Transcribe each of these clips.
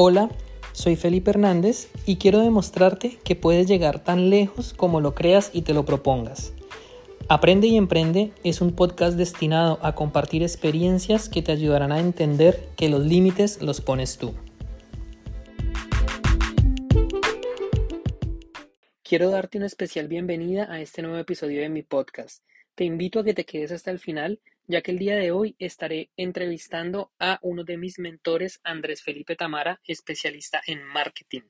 Hola, soy Felipe Hernández y quiero demostrarte que puedes llegar tan lejos como lo creas y te lo propongas. Aprende y Emprende es un podcast destinado a compartir experiencias que te ayudarán a entender que los límites los pones tú. Quiero darte una especial bienvenida a este nuevo episodio de mi podcast. Te invito a que te quedes hasta el final ya que el día de hoy estaré entrevistando a uno de mis mentores, Andrés Felipe Tamara, especialista en marketing.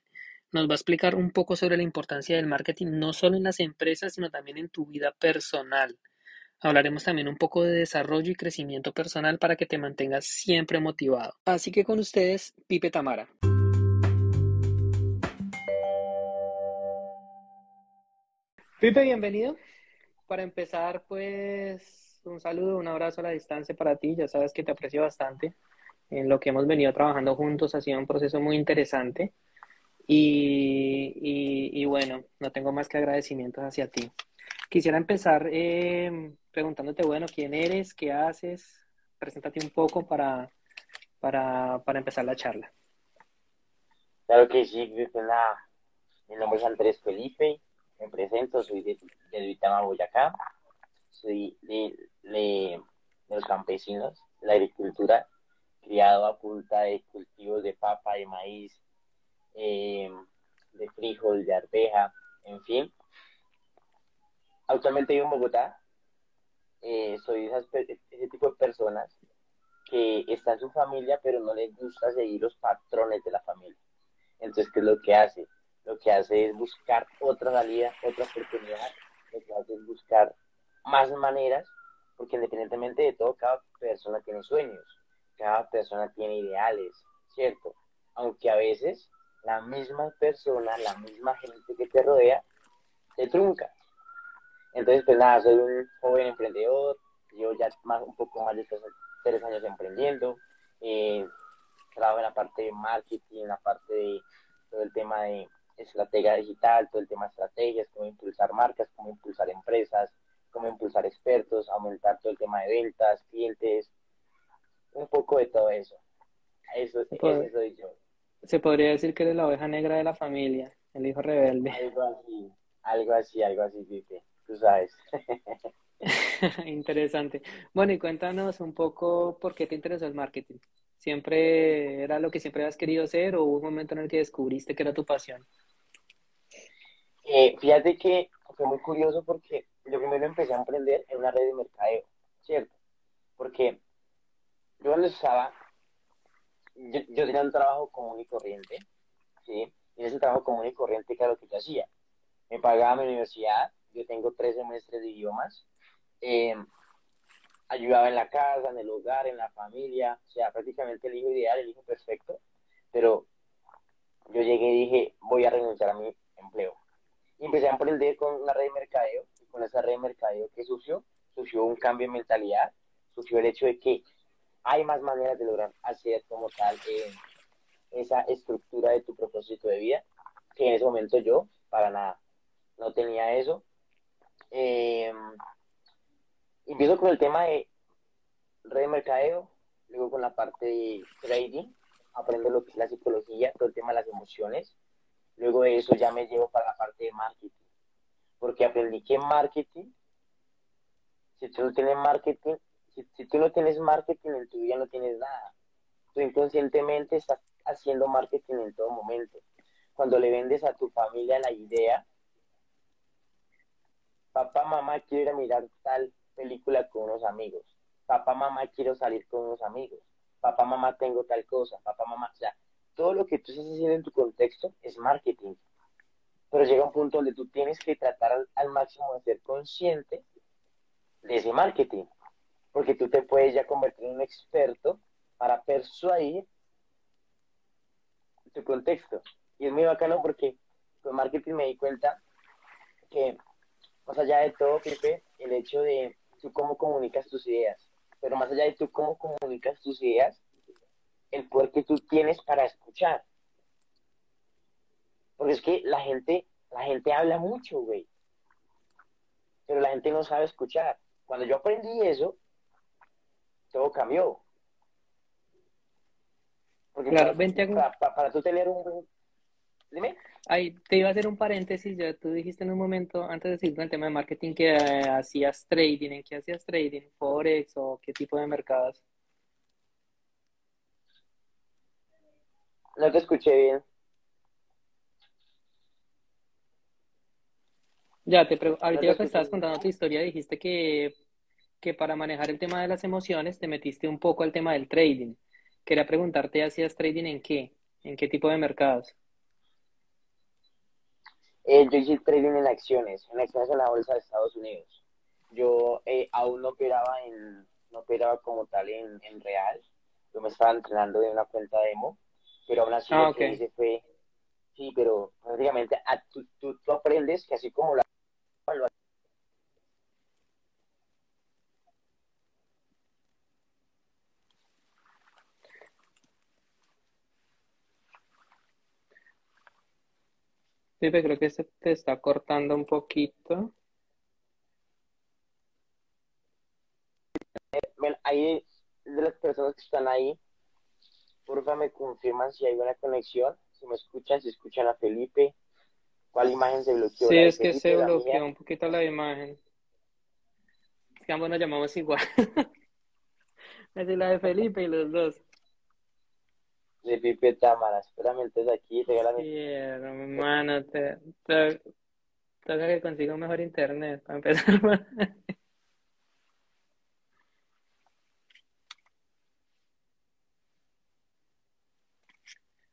Nos va a explicar un poco sobre la importancia del marketing no solo en las empresas, sino también en tu vida personal. Hablaremos también un poco de desarrollo y crecimiento personal para que te mantengas siempre motivado. Así que con ustedes, Pipe Tamara. Pipe, bienvenido. Para empezar, pues un saludo, un abrazo a la distancia para ti. Ya sabes que te aprecio bastante. En lo que hemos venido trabajando juntos ha sido un proceso muy interesante. Y, bueno, no tengo más que agradecimientos hacia ti. Quisiera empezar eh, preguntándote, bueno, quién eres, qué haces. Preséntate un poco para, para, empezar la charla. Claro que sí, mi nombre es Andrés Felipe, me presento, soy de, de Boyacá, soy de, los campesinos, la agricultura, criado a punta de cultivos de papa, de maíz, eh, de frijol, de arveja, en fin. Actualmente vivo en Bogotá. Eh, soy ese tipo de personas que está en su familia, pero no les gusta seguir los patrones de la familia. Entonces, ¿qué es lo que hace? Lo que hace es buscar otra salida, otra oportunidad, lo que hace es buscar más maneras, porque independientemente de todo, cada persona tiene sueños, cada persona tiene ideales, ¿cierto? Aunque a veces la misma persona, la misma gente que te rodea, te trunca. Entonces, pues nada, soy un joven emprendedor, yo ya más, un poco más de tres, años emprendiendo, eh, trabajo en la parte de marketing, en la parte de todo el tema de estrategia digital, todo el tema de estrategias, cómo impulsar marcas, cómo impulsar empresas, cómo impulsar expertos, aumentar todo el tema de ventas, clientes, un poco de todo eso. Eso, eso soy yo. Se podría decir que eres la oveja negra de la familia, el hijo rebelde. Algo así, algo así, algo así, Pipe, tú sabes. Interesante. Bueno, y cuéntanos un poco por qué te interesó el marketing. ¿Siempre era lo que siempre habías querido hacer o hubo un momento en el que descubriste que era tu pasión? Eh, fíjate que fue muy curioso porque yo primero empecé a emprender en una red de mercadeo, ¿cierto? Porque yo cuando estaba, yo, tenía un trabajo común y corriente, ¿sí? Y ese trabajo común y corriente, que era lo que yo hacía. Me pagaba mi universidad, yo tengo tres semestres de idiomas, eh, ayudaba en la casa, en el hogar, en la familia, o sea, prácticamente el hijo ideal, el hijo perfecto, pero yo llegué y dije, voy a renunciar a mi empleo. Y empecé a emprender con una red de mercadeo con esa red de mercadeo que surgió, surgió un cambio en mentalidad, surgió el hecho de que hay más maneras de lograr hacer como tal eh, esa estructura de tu propósito de vida, que en ese momento yo, para nada, no tenía eso. Eh, empiezo con el tema de red de mercadeo, luego con la parte de trading, aprendo lo que es la psicología, todo el tema de las emociones, luego de eso ya me llevo para la parte de marketing porque aprendí que marketing, si tú no tienes marketing, si, tú no tienes marketing en tu vida no tienes nada. Tú inconscientemente estás haciendo marketing en todo momento. Cuando le vendes a tu familia la idea, papá, mamá, quiero ir a mirar tal película con unos amigos. Papá, mamá, quiero salir con unos amigos. Papá, mamá, tengo tal cosa. Papá, mamá, o sea, todo lo que tú estás haciendo en tu contexto es marketing pero llega un punto donde tú tienes que tratar al, máximo de ser consciente de ese marketing, porque tú te puedes ya convertir en un experto para persuadir tu contexto. Y es muy bacano porque con marketing me di cuenta que, más allá de todo, Pepe, el hecho de tú cómo comunicas tus ideas, pero más allá de tú cómo comunicas tus ideas, el poder que tú tienes para escuchar. Porque es que la gente, la gente habla mucho, güey. Pero la gente no sabe escuchar. Cuando yo aprendí eso, todo cambió. Porque Claro, para, ven, te hago- para, para- para tú tener un. Dime. Ahí te iba a hacer un paréntesis, ya tú dijiste en un momento, antes de decir el tema de marketing, que eh, hacías trading, ¿en qué hacías trading? ¿Forex o qué tipo de mercados? No te escuché bien. Ya, te ahorita que estabas contando tu historia, dijiste que, que para manejar el tema de las emociones te metiste un poco al tema del trading. Quería preguntarte, ¿hacías trading en qué? ¿En qué tipo de mercados? Eh, yo hice trading en acciones, en acciones en la bolsa de Estados Unidos. Yo eh, aún no operaba en, no operaba como tal en, en real. Yo me estaba entrenando de una cuenta demo, pero aún así Ah, lo que hice fue, sí, pero prácticamente a- tú, tú, tú aprendes que así como la lo Pipe, creo que se te está cortando un poquito. Ven, ahí de las personas que están ahí, porfa me confirman si hay buena conexión, si me escuchan, si escuchan a Felipe, cuál imagen se bloqueó, Sí, es que se bloqueó un poquito la imagen. Es que ambos nos llamamos igual. Es decir, la de Felipe y los dos. de Pipe Támara. Espérame, entonces aquí, regálame. Hermano, te, te, toca que consiga un mejor internet para empezar.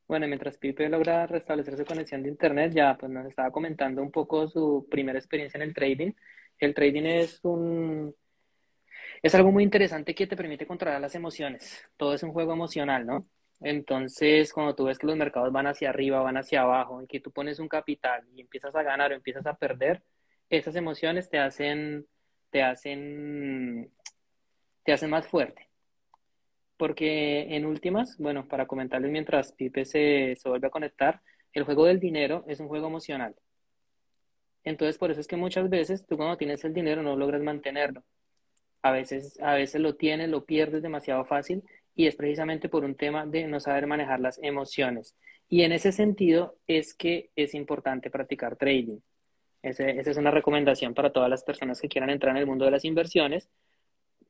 Bueno, mientras Pipe logra restablecer su conexión de internet, ya pues nos estaba comentando un poco su primera experiencia en el trading. El trading es un es algo muy interesante que te permite controlar las emociones. Todo es un juego emocional, ¿no? Entonces, cuando tú ves que los mercados van hacia arriba, van hacia abajo, y que tú pones un capital y empiezas a ganar o empiezas a perder, esas emociones te hacen, te hacen, te hacen más fuerte. Porque en últimas, bueno, para comentarles mientras Pipe se, se vuelve a conectar, el juego del dinero es un juego emocional. Entonces, por eso es que muchas veces tú cuando tienes el dinero no logras mantenerlo. A veces, a veces lo tienes, lo pierdes demasiado fácil y es precisamente por un tema de no saber manejar las emociones. Y en ese sentido es que es importante practicar trading. Ese, esa es una recomendación para todas las personas que quieran entrar en el mundo de las inversiones.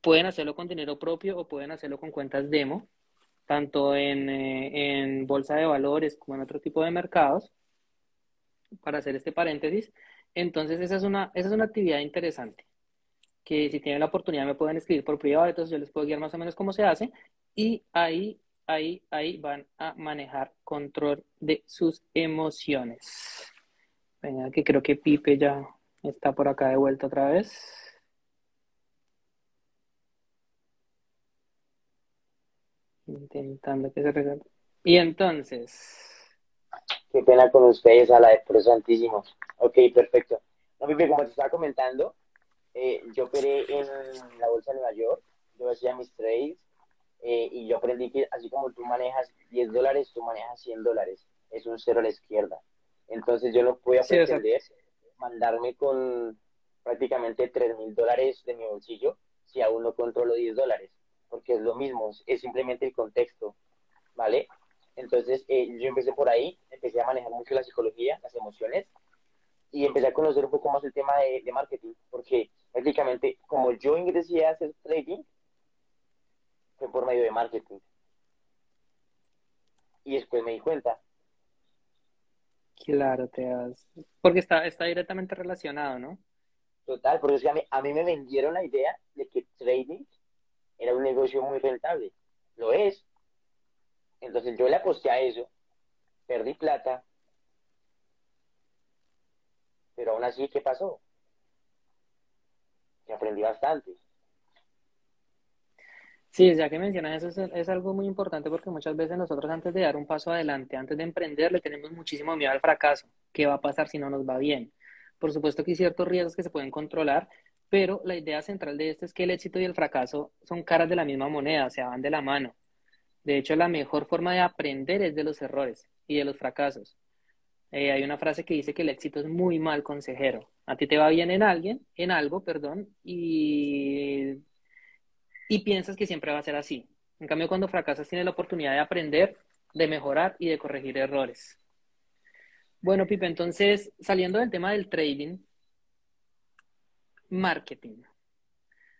Pueden hacerlo con dinero propio o pueden hacerlo con cuentas demo, tanto en, eh, en bolsa de valores como en otro tipo de mercados, para hacer este paréntesis. Entonces, esa es una, esa es una actividad interesante que si tienen la oportunidad me pueden escribir por privado, entonces yo les puedo guiar más o menos cómo se hace y ahí, ahí, ahí van a manejar control de sus emociones. Venga, que creo que Pipe ya está por acá de vuelta otra vez. Intentando que se regale. Y entonces, Qué pena con ustedes, a la de Pro Santísimo. Ok, perfecto. No, Pipe, como te estaba comentando, eh, yo operé en la bolsa de Nueva York, yo hacía mis trades eh, y yo aprendí que así como tú manejas 10 dólares, tú manejas 100 dólares. Es un cero a la izquierda. Entonces yo no podía Sí, pretender mandarme con prácticamente 3 mil dólares de mi bolsillo si aún no controlo 10 dólares, porque es lo mismo, es simplemente el contexto, ¿vale? Entonces eh, yo empecé por ahí, empecé a manejar mucho la psicología, las emociones, y empecé a conocer un poco más el tema de, de marketing, porque prácticamente como yo ingresé a hacer trading, fue por medio de marketing. Y después me di cuenta, claro, te das. Porque está, está directamente relacionado, ¿no? total, porque es que a mí, a mí me vendieron la idea de que trading era un negocio muy rentable. Lo es. Entonces yo le aposté a eso, perdí plata, pero aún así, ¿qué pasó? Que aprendí bastante. Sí, ya que mencionas eso, es, es algo muy importante porque muchas veces nosotros antes de dar un paso adelante, antes de emprender, le tenemos muchísimo miedo al fracaso. ¿Qué va a pasar si no nos va bien? Por supuesto que hay ciertos riesgos que se pueden controlar, pero la idea central de esto es que el éxito y el fracaso son caras de la misma moneda, o sea, van de la mano. De hecho, la mejor forma de aprender es de los errores y de los fracasos. Eh, hay una frase que dice que el éxito es muy mal consejero. A ti te va bien en alguien, en algo, perdón, y, y piensas que siempre va a ser así. En cambio, cuando fracasas tienes la oportunidad de aprender de mejorar y de corregir errores. Bueno, Pipe, entonces, saliendo del tema del trading, marketing.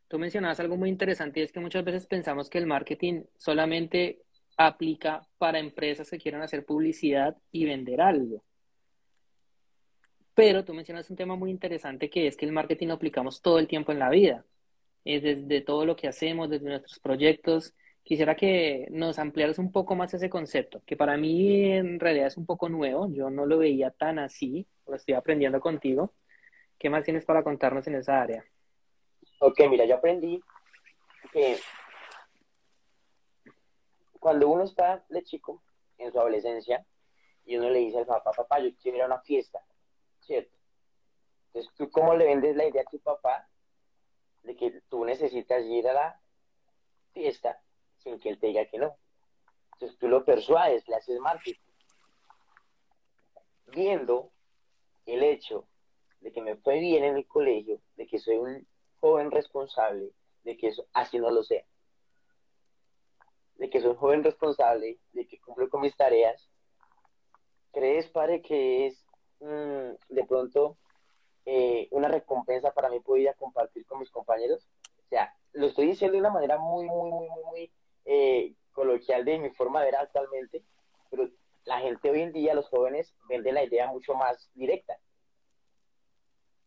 Tú mencionabas algo muy interesante y es que muchas veces pensamos que el marketing solamente aplica para empresas que quieran hacer publicidad y vender algo. Pero tú mencionas un tema muy interesante que es que el marketing lo aplicamos todo el tiempo en la vida, desde todo lo que hacemos, desde nuestros proyectos. Quisiera que nos ampliaras un poco más ese concepto, que para mí en realidad es un poco nuevo, yo no lo veía tan así, lo estoy aprendiendo contigo. ¿Qué más tienes para contarnos en esa área? Ok, mira, yo aprendí que cuando uno está de chico, en su adolescencia, y uno le dice al papá, papá, yo quiero ir a una fiesta, ¿cierto? Entonces, ¿tú cómo le vendes la idea a tu papá de que tú necesitas ir a la fiesta sin que él te diga que no? Entonces, tú lo persuades, le haces marketing. Viendo el hecho de que me fue bien en el colegio, de que soy un joven responsable, de que eso, así no lo sea, de que soy un joven responsable, de que cumplo con mis tareas, ¿crees, padre, que es Mm, de pronto eh, una recompensa para mí poder compartir con mis compañeros. O sea, lo estoy diciendo de una manera muy, muy, muy, muy, muy eh, coloquial de mi forma de ver actualmente, pero la gente hoy en día, los jóvenes, venden la idea mucho más directa.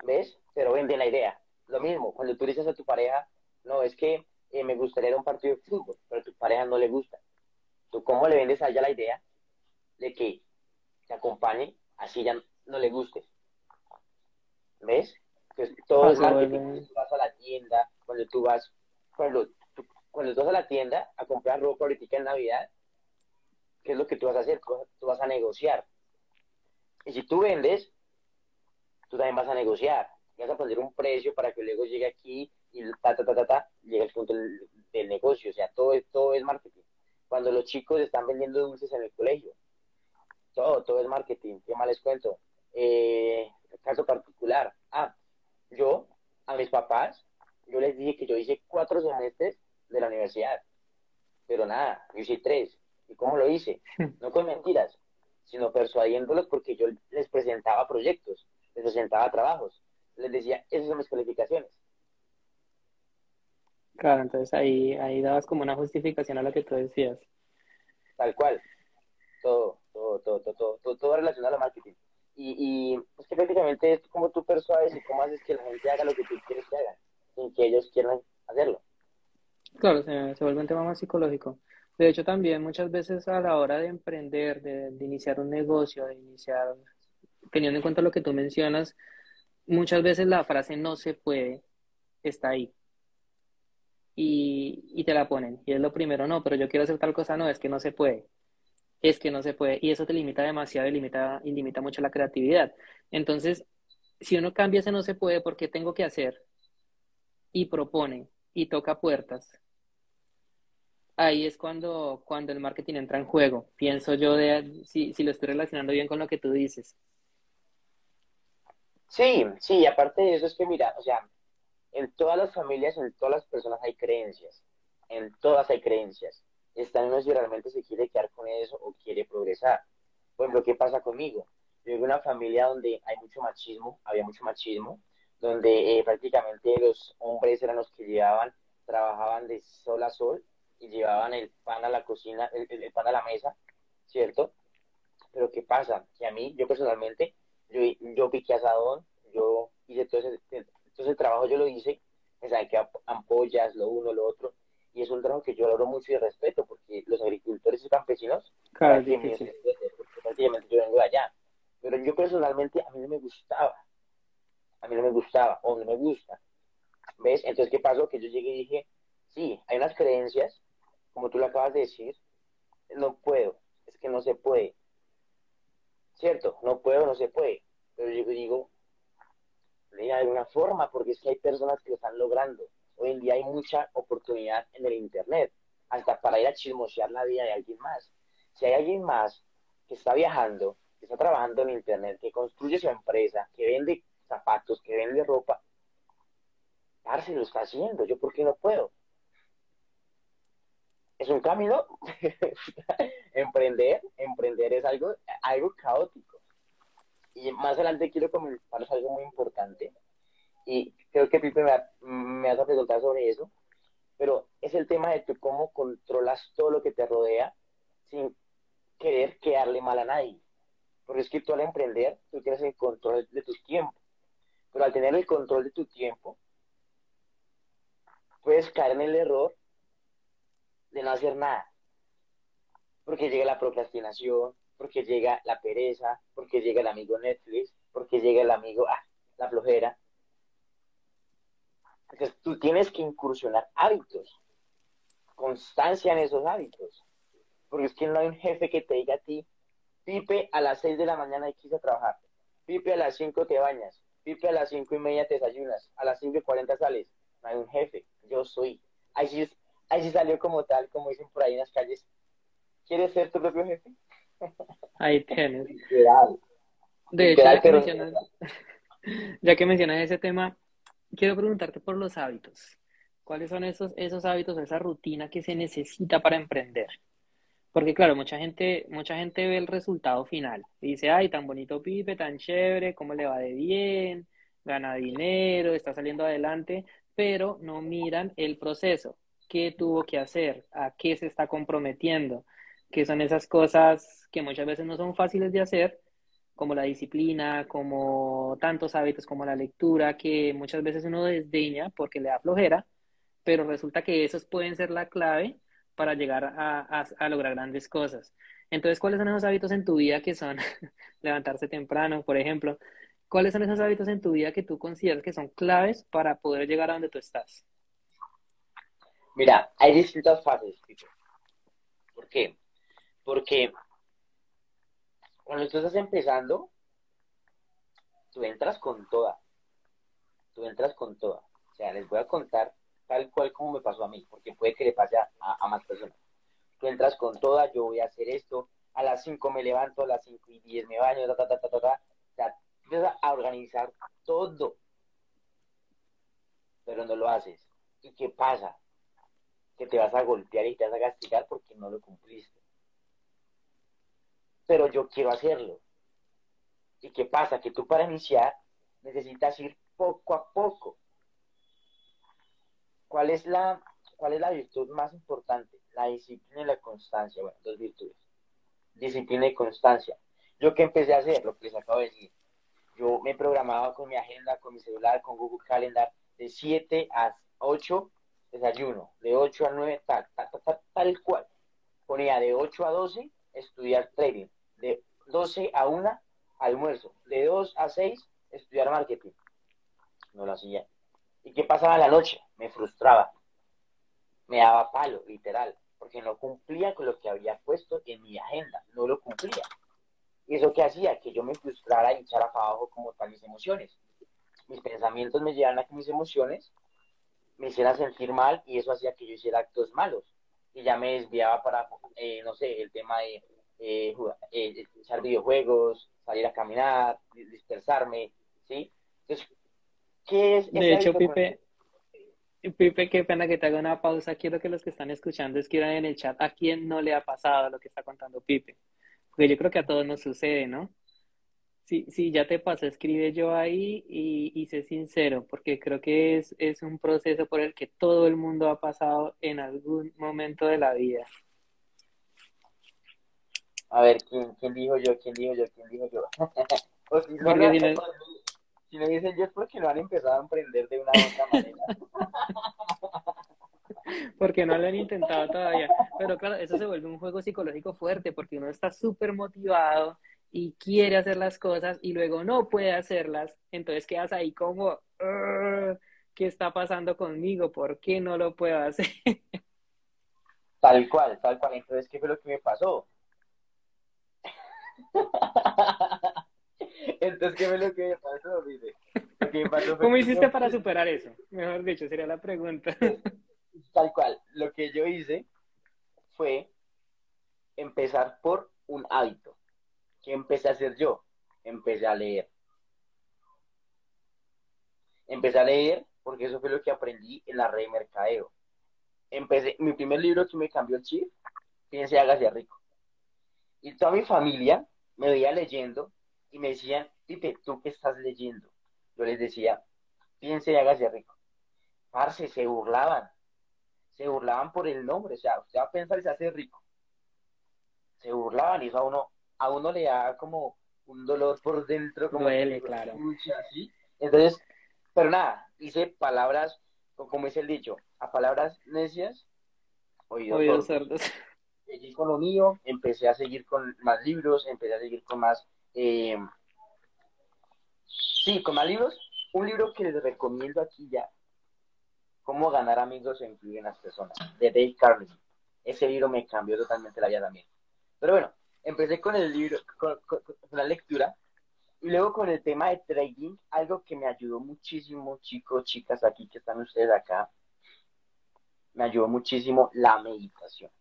¿Ves? Pero venden la idea. Lo mismo, cuando tú dices a tu pareja, no, es que eh, me gustaría ir a un partido de fútbol, pero a tu pareja no le gusta. ¿Tú cómo le vendes a ella la idea de que te acompañe? Así ya no le guste. ¿Ves? Entonces, todo el marketing, cuando tú vas a la tienda, cuando tú vas, cuando tú, cuando tú vas a la tienda a comprar ropa ahorita en Navidad, ¿qué es lo que tú vas a hacer? Tú vas a negociar. Y si tú vendes, tú también vas a negociar. Vas a poner un precio para que luego llegue aquí y ta, ta, ta, ta, ta, llegue el punto del, del negocio. O sea, todo, todo es marketing. Cuando los chicos están vendiendo dulces en el colegio, todo, todo es marketing. ¿Qué más les cuento? eh, caso particular. Ah, yo, a mis papás, yo les dije que yo hice cuatro semestres de la universidad, pero nada, yo hice tres. ¿Y cómo lo hice? No con mentiras, sino persuadiéndolos porque yo les presentaba proyectos, les presentaba trabajos, les decía, esas son mis calificaciones. Claro, entonces ahí, ahí dabas como una justificación a lo que tú decías. Tal cual. Todo, todo, todo, todo, todo, todo relacionado al marketing. Y, y es que prácticamente es como tú persuades y cómo haces que la gente haga lo que tú quieres que haga, sin que ellos quieran hacerlo. Claro, se, se vuelve un tema más psicológico. De hecho, también muchas veces a la hora de emprender, de, de, iniciar un negocio, de iniciar, teniendo en cuenta lo que tú mencionas, muchas veces la frase no se puede está ahí. Y, y te la ponen. Y es lo primero, no, pero yo quiero hacer tal cosa, no, es que no se puede es que no se puede y eso te limita demasiado y limita, y limita mucho la creatividad. Entonces, si uno cambia ese no se puede porque tengo que hacer y propone y toca puertas, ahí es cuando, cuando el marketing entra en juego. Pienso yo de si, si lo estoy relacionando bien con lo que tú dices. Sí, sí, aparte de eso es que mira, o sea, en todas las familias, en todas las personas hay creencias, en todas hay creencias está en si realmente se quiere quedar con eso o quiere progresar. Por ejemplo, ¿qué pasa conmigo? Yo vivo en una familia donde hay mucho machismo, había mucho machismo, donde eh, prácticamente los hombres eran los que llevaban, trabajaban de sol a sol y llevaban el pan a la cocina, el, el pan a la mesa, ¿cierto? Pero ¿qué pasa? Que a mí, yo personalmente, yo, yo piqué asadón, yo hice todo ese, todo ese trabajo, yo lo hice, me saqué ampollas, lo uno, lo otro, y es un trabajo que yo valoro mucho y respeto porque los agricultores y campesinos claro, prácticamente yo vengo de allá. Pero yo personalmente a mí no me gustaba. A mí no me gustaba o no me gusta. ¿ves? entonces ¿qué pasó? que yo llegué y dije sí, hay unas creencias como tú lo acabas de decir no puedo, es que no se puede cierto, no puedo, no se puede pero yo digo hay una forma porque es que hay personas que lo están logrando Hoy en día hay mucha oportunidad en el Internet, hasta para ir a chismosear la vida de alguien más. Si hay alguien más que está viajando, que está trabajando en Internet, que construye su empresa, que vende zapatos, que vende ropa, Parce lo está haciendo. ¿Yo por qué no puedo? Es un camino. emprender, emprender es algo, algo caótico. Y más adelante quiero comentaros algo muy importante. Y creo que Pipe me, me hace preguntar sobre eso. Pero es el tema de cómo controlas todo lo que te rodea sin querer quedarle mal a nadie. Porque es que tú al emprender, tú tienes el control de tu tiempo. Pero al tener el control de tu tiempo, puedes caer en el error de no hacer nada. Porque llega la procrastinación, porque llega la pereza, porque llega el amigo Netflix, porque llega el amigo, ah, la flojera. Entonces tú tienes que incursionar hábitos, constancia en esos hábitos. Porque es que no hay un jefe que te diga a ti, Pipe, a las 6 de la mañana a trabajar. Pipe, a las 5 te bañas. Pipe, a las 5 y media te desayunas. A las 5 y 40 sales. No hay un jefe. Yo soy. Ahí sí, ahí sí salió como tal, como dicen por ahí en las calles. ¿Quieres ser tu propio jefe? Ahí tienes. De hecho, ya que, mencionas, ya que mencionas ese tema, quiero preguntarte por los hábitos. ¿Cuáles son esos, esos hábitos, esa rutina que se necesita para emprender? Porque claro, mucha gente, mucha gente ve el resultado final. Dice, ay, tan bonito Pipe, tan chévere, cómo le va de bien, gana dinero, está saliendo adelante, pero no miran el proceso, qué tuvo que hacer, a qué se está comprometiendo, que son esas cosas que muchas veces no son fáciles de hacer, como la disciplina, como tantos hábitos como la lectura, que muchas veces uno desdeña porque le da flojera, pero resulta que esos pueden ser la clave para llegar a, lograr grandes cosas. Entonces, ¿cuáles son esos hábitos en tu vida que son levantarse temprano, por ejemplo? ¿Cuáles son esos hábitos en tu vida que tú consideras que son claves para poder llegar a donde tú estás? Mira, hay distintas fases. ¿Por qué? Porque cuando tú estás empezando, tú entras con toda. Tú entras con toda. O sea, les voy a contar tal cual como me pasó a mí, porque puede que le pase a, más personas. Tú entras con toda, yo voy a hacer esto, a las 5 me levanto, a las 5 y 10 me baño, ta, ta, ta, ta, ta, O sea, empiezas a organizar todo, pero no lo haces. ¿Y qué pasa? Que te vas a golpear y te vas a castigar porque no lo cumpliste. Pero yo quiero hacerlo. ¿Y qué pasa? Que tú para iniciar necesitas ir poco a poco ¿Cuál es la, cuál es la virtud más importante? La disciplina y la constancia. Bueno, dos virtudes. Disciplina y constancia. Yo que empecé a hacer, lo que les acabo de decir, yo me programaba con mi agenda, con mi celular, con Google Calendar, de 7 a 8 desayuno, de 8 a 9 tal, tal, tal, tal cual. Ponía de 8 a 12 estudiar trading, de 12 a 1 almuerzo, de 2 a 6 estudiar marketing. No lo hacía. ¿Y qué pasaba en la noche? Me frustraba. Me daba palo, literal, porque no cumplía con lo que había puesto en mi agenda, no lo cumplía. ¿Y eso qué hacía? Que yo me frustrara y echara para abajo como tal mis emociones. Mis pensamientos me llevaban a que mis emociones me hicieran sentir mal y eso hacía que yo hiciera actos malos. Y ya me desviaba para, eh, no sé, el tema de eh, eh, echar videojuegos, salir a caminar, dispersarme, ¿sí? Entonces, de hecho, Pipe, Pipe, qué pena que te haga una pausa. Quiero que los que están escuchando escriban en el chat a quién no le ha pasado lo que está contando Pipe. Porque yo creo que a todos nos sucede, ¿no? Sí, sí, ya te pasó, escribe yo ahí y, y sé sincero, porque creo que es, es un proceso por el que todo el mundo ha pasado en algún momento de la vida. A ver, ¿quién, quién dijo yo? ¿Quién dijo yo? ¿Quién dijo yo? si me dicen yo es porque no han empezado a emprender de una u otra manera. porque no lo han intentado todavía. Pero claro, eso se vuelve un juego psicológico fuerte porque uno está súper motivado y quiere hacer las cosas y luego no puede hacerlas. Entonces quedas ahí como, ¿qué está pasando conmigo? ¿Por qué no lo puedo hacer? Tal cual, tal cual. Entonces, ¿qué fue lo que me pasó? Entonces, ¿qué fue lo que pasó? Dice? ¿Cómo hiciste para superar eso? Mejor dicho, sería la pregunta. Tal cual. Lo que yo hice fue empezar por un hábito. ¿Qué empecé a hacer yo? Empecé a leer. Empecé a leer porque eso fue lo que aprendí en la red de mercadeo. empecé, mi primer libro que me cambió el chip, Piense hágase rico. Y toda mi familia me veía leyendo y me decían, Pipe, ¿tú qué estás leyendo? Yo les decía, piense y hágase rico. Parce, se burlaban. Se burlaban por el nombre. O sea, usted va a pensar y se hace rico. Se burlaban y eso a uno, a uno le da como un dolor por dentro. Como Duele, claro. Así. Entonces, pero nada, hice palabras, como dice el dicho, a palabras necias, oídos, oídos sordos. Seguí con lo mío, empecé a seguir con más libros, empecé a seguir con más... Eh, sí, con más libros. Un libro que les recomiendo aquí ya, Cómo ganar amigos e influir en las personas, de Dave Carnegie. Ese libro me cambió totalmente la vida también. Pero bueno, empecé con el libro, con, la lectura, y luego con el tema de trading, algo que me ayudó muchísimo, chicos, chicas, aquí que están ustedes acá, me ayudó muchísimo la meditación.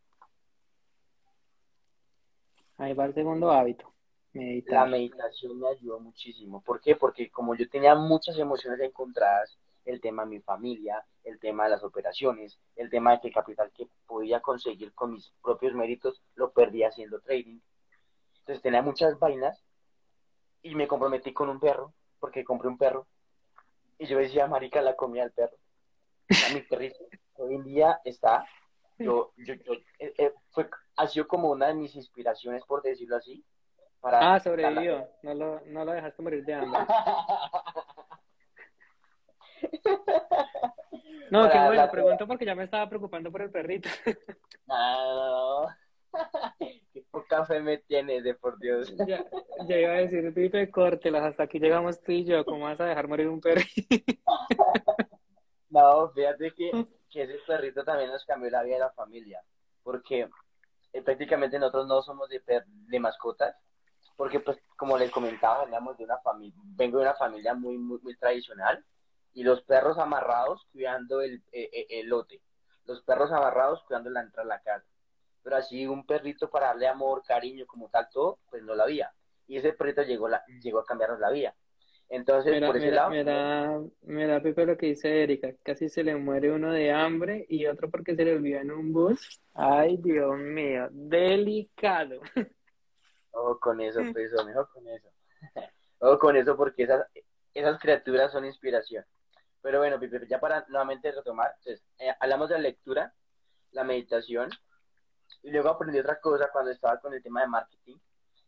Ahí va el segundo hábito. La meditación me ayudó muchísimo. ¿Por qué? Porque como yo tenía muchas emociones encontradas, el tema de mi familia, el tema de las operaciones, el tema de que el capital que podía conseguir con mis propios méritos lo perdí haciendo trading. Entonces tenía muchas vainas y me comprometí con un perro, porque compré un perro. Y yo decía, marica, la comida del perro. A mi perrito hoy en día está, yo, yo, yo eh, eh, fue, ha sido como una de mis inspiraciones, por decirlo así. Para ah, sobrevivió, no lo, no lo dejaste morir de hambre. No, qué bueno, pregunto porque ya me estaba preocupando por el perrito. No, qué poca fe me tienes, de por Dios. Ya, ya iba a decir, Pipe, córtelas, hasta aquí llegamos tú y yo, ¿cómo vas a dejar morir un perrito? No, fíjate que, que ese perrito también nos cambió la vida de la familia, porque eh, prácticamente nosotros no somos de, de mascotas, porque pues como les comentaba, de una familia, vengo de una familia muy, muy, muy tradicional, y los perros amarrados cuidando el, eh, eh, el, lote, los perros amarrados cuidando la entrada a la casa. Pero así un perrito para darle amor, cariño, como tal, todo, pues no lo había. Y ese perrito llegó, la, llegó a cambiarnos la vida. Entonces, por ese lado. Me da, me da Pipe lo que dice Erika, casi se le muere uno de hambre y otro porque se le olvida en un bus. Ay, Dios mío, delicado. Ojo con eso, pues, mejor con eso. Ojo con eso porque esas, esas criaturas son inspiración. Pero bueno, ya para nuevamente retomar, entonces, eh, hablamos de la lectura, la meditación, y luego aprendí otra cosa cuando estaba con el tema de marketing,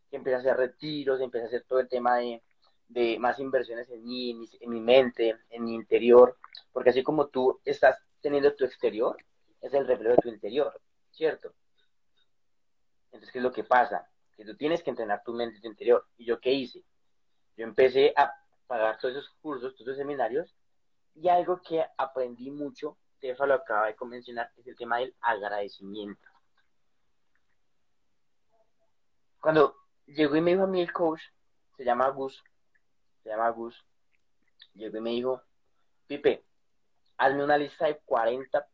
que empecé a hacer retiros, empecé a hacer todo el tema de, de más inversiones en mí, en mi, en mi mente, en mi interior, porque así como tú estás teniendo tu exterior, es el reflejo de tu interior, ¿cierto? Entonces, ¿qué es lo que pasa? Que tú tienes que entrenar tu mente y tu interior. ¿Y yo qué hice? Yo empecé a pagar todos esos cursos, todos esos seminarios, y algo que aprendí mucho, eso lo acaba de mencionar, es el tema del agradecimiento. Cuando llegó y me dijo a mí el coach, se llama Gus, se llama Gus, llegó y me dijo, Pipe, hazme una lista de 40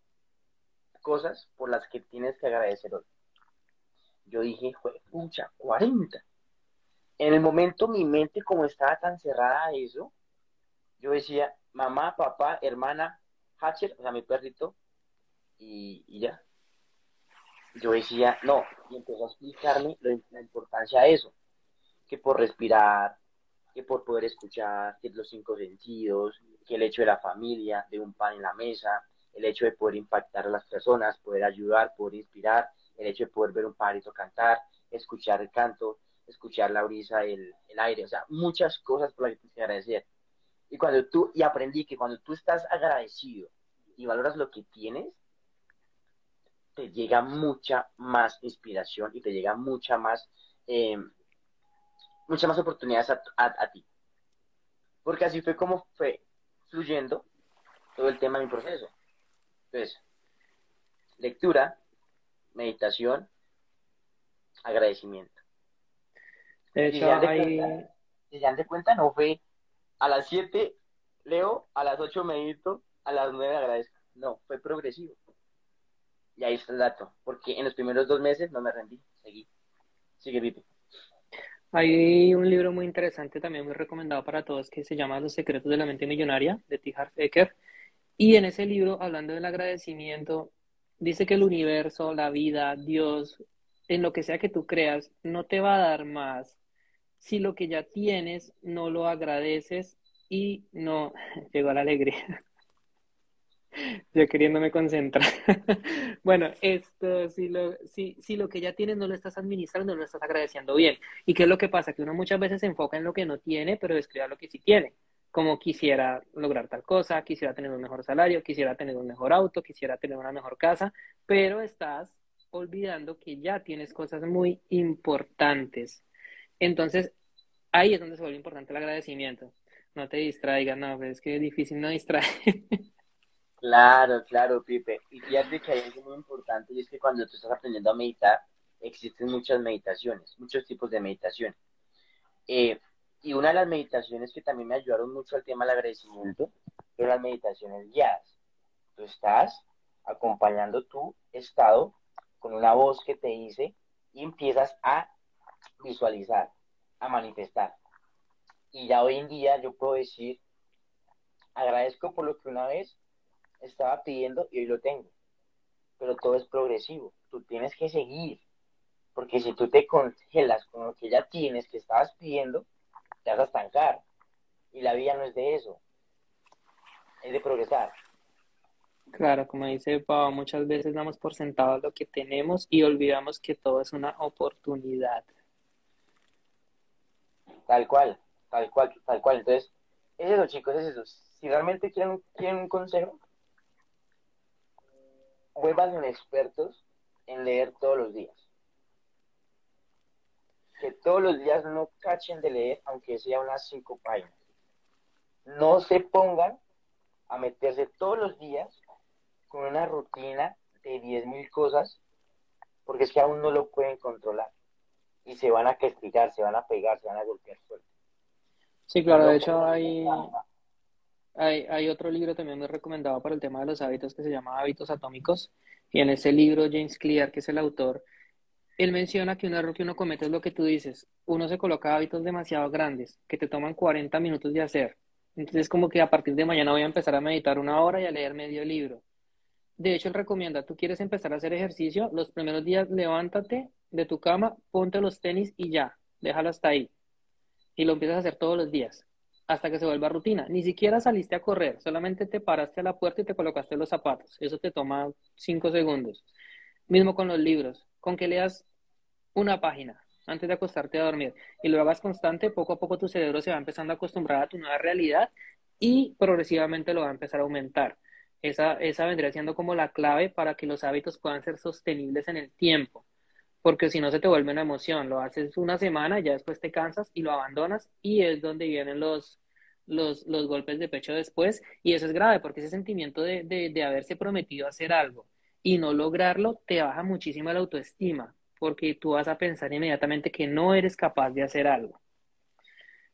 cosas por las que tienes que agradecer hoy. Yo dije, pucha, 40. En el momento mi mente como estaba tan cerrada a eso, yo decía, mamá, papá, hermana, Hatcher, o sea, mi perrito, y, ya. Yo decía, no, y empezó a explicarme la importancia de eso, que por respirar, que por poder escuchar, que los cinco sentidos, que el hecho de la familia, de un pan en la mesa, el hecho de poder impactar a las personas, poder ayudar, poder inspirar, el hecho de poder ver un pajarito cantar, escuchar el canto, escuchar la brisa, el, el aire, o sea, muchas cosas por las que que agradecer. Y cuando tú, y aprendí que cuando tú estás agradecido y valoras lo que tienes, te llega mucha más inspiración y te llega mucha más, eh, muchas más oportunidades a, a, ti. Porque así fue como fue fluyendo todo el tema de mi proceso. Entonces, lectura, meditación, agradecimiento. De hecho, ahí... ya de cuenta, no fue a las 7 leo, a las 8 medito, a las 9 agradezco. No, fue progresivo. Y ahí está el dato, porque en los primeros dos meses no me rendí, seguí. Sigue, Vipi. Hay un libro muy interesante también muy recomendado para todos que se llama Los secretos de la mente millonaria de T. Harv Eker. Y en ese libro, hablando del agradecimiento, dice que el universo, la vida, Dios, en lo que sea que tú creas, no te va a dar más si lo que ya tienes no lo agradeces y no llegó la alegría. Yo queriéndome concentrar. bueno, esto, si lo, si, si lo que ya tienes no lo estás administrando, no lo estás agradeciendo bien. ¿Y qué es lo que pasa? Que uno muchas veces se enfoca en lo que no tiene, pero descuida lo que sí tiene. Como quisiera lograr tal cosa, quisiera tener un mejor salario, quisiera tener un mejor auto, quisiera tener una mejor casa, pero estás olvidando que ya tienes cosas muy importantes. Entonces, ahí es donde se vuelve importante el agradecimiento. No te distraigas, no, es que es difícil no distraer. Claro, claro, Pipe. Y fíjate que hay algo muy importante y es que cuando tú estás aprendiendo a meditar, existen muchas meditaciones, muchos tipos de meditación. Eh, y una de las meditaciones que también me ayudaron mucho al tema del agradecimiento son las meditaciones guiadas. Tú estás acompañando tu estado con una voz que te dice y empiezas a visualizar, a manifestar. Y ya hoy en día yo puedo decir, agradezco por lo que una vez estaba pidiendo y hoy lo tengo. Pero todo es progresivo. Tú tienes que seguir. Porque si tú te congelas con lo que ya tienes, que estabas pidiendo, te vas a estancar. Y la vida no es de eso. Es de progresar. Claro, como dice Pau, muchas veces damos por sentado lo que tenemos y olvidamos que todo es una oportunidad. Tal cual, tal cual, tal cual. Entonces, es eso, chicos, es eso. Si realmente quieren, quieren un consejo, vuelvan expertos en leer todos los días. Que todos los días no cachen de leer, aunque sea unas cinco páginas. No se pongan a meterse todos los días con una rutina de diez mil cosas, porque es que aún no lo pueden controlar. Y se van a castigar, se van a pegar, se van a golpear fuerte. Sí, claro, de hecho hay, hay, hay, otro libro también muy recomendado para el tema de los hábitos que se llama Hábitos Atómicos. Y en ese libro, James Clear, que es el autor, él menciona que un error que uno comete es lo que tú dices. Uno se coloca hábitos demasiado grandes que te toman 40 minutos de hacer. Entonces, como que a partir de mañana voy a empezar a meditar una hora y a leer medio libro. De hecho, él recomienda, tú quieres empezar a hacer ejercicio, los primeros días levántate de tu cama, ponte los tenis y ya, déjalo hasta ahí. Y lo empiezas a hacer todos los días hasta que se vuelva rutina. Ni siquiera saliste a correr, solamente te paraste a la puerta y te colocaste los zapatos. Eso te toma cinco segundos. Mismo con los libros, con que leas una página antes de acostarte a dormir y lo hagas constante, poco a poco tu cerebro se va empezando a acostumbrar a tu nueva realidad y progresivamente lo va a empezar a aumentar. Esa, esa vendría siendo como la clave para que los hábitos puedan ser sostenibles en el tiempo porque si no se te vuelve una emoción, lo haces una semana, ya después te cansas y lo abandonas y es donde vienen los, los, los golpes de pecho después y eso es grave porque ese sentimiento de, de, de haberse prometido hacer algo y no lograrlo te baja muchísimo la autoestima porque tú vas a pensar inmediatamente que no eres capaz de hacer algo.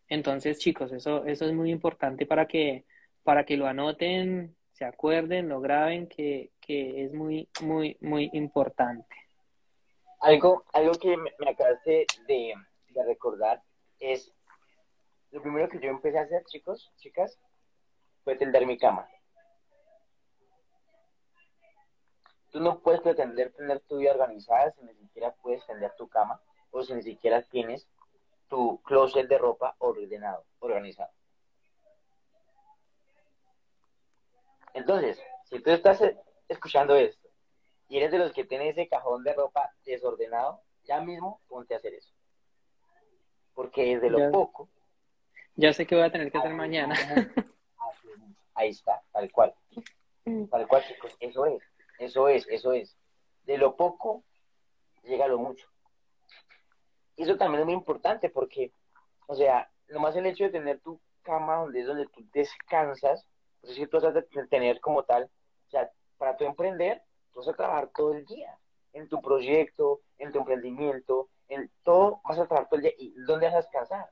Entonces, chicos, eso, eso es muy importante para que, para que lo anoten, se acuerden, lo graben, que, que es muy, muy, muy importante. Algo, algo que me, acabaste de, recordar es lo primero que yo empecé a hacer, chicos, chicas, fue tender mi cama. Tú no puedes pretender tener tu vida organizada si ni siquiera puedes tender tu cama o si ni siquiera tienes tu closet de ropa ordenado, organizado. Entonces, si tú estás escuchando esto y eres de los que tiene ese cajón de ropa desordenado, ya mismo ponte a hacer eso. Porque desde lo poco. Ya sé que voy a tener que hacer mañana. Ahí está, tal cual. Tal cual, chicos. Eso es, eso es, eso es. De lo poco llega lo mucho. Y eso también es muy importante porque, o sea, nomás el hecho de tener tu cama donde es donde tú descansas, pues es que tú vas a tener como tal, o sea, para tu emprender, vas a trabajar todo el día en tu proyecto, en tu emprendimiento, en todo, vas a trabajar todo el día. ¿Y dónde vas a descansar?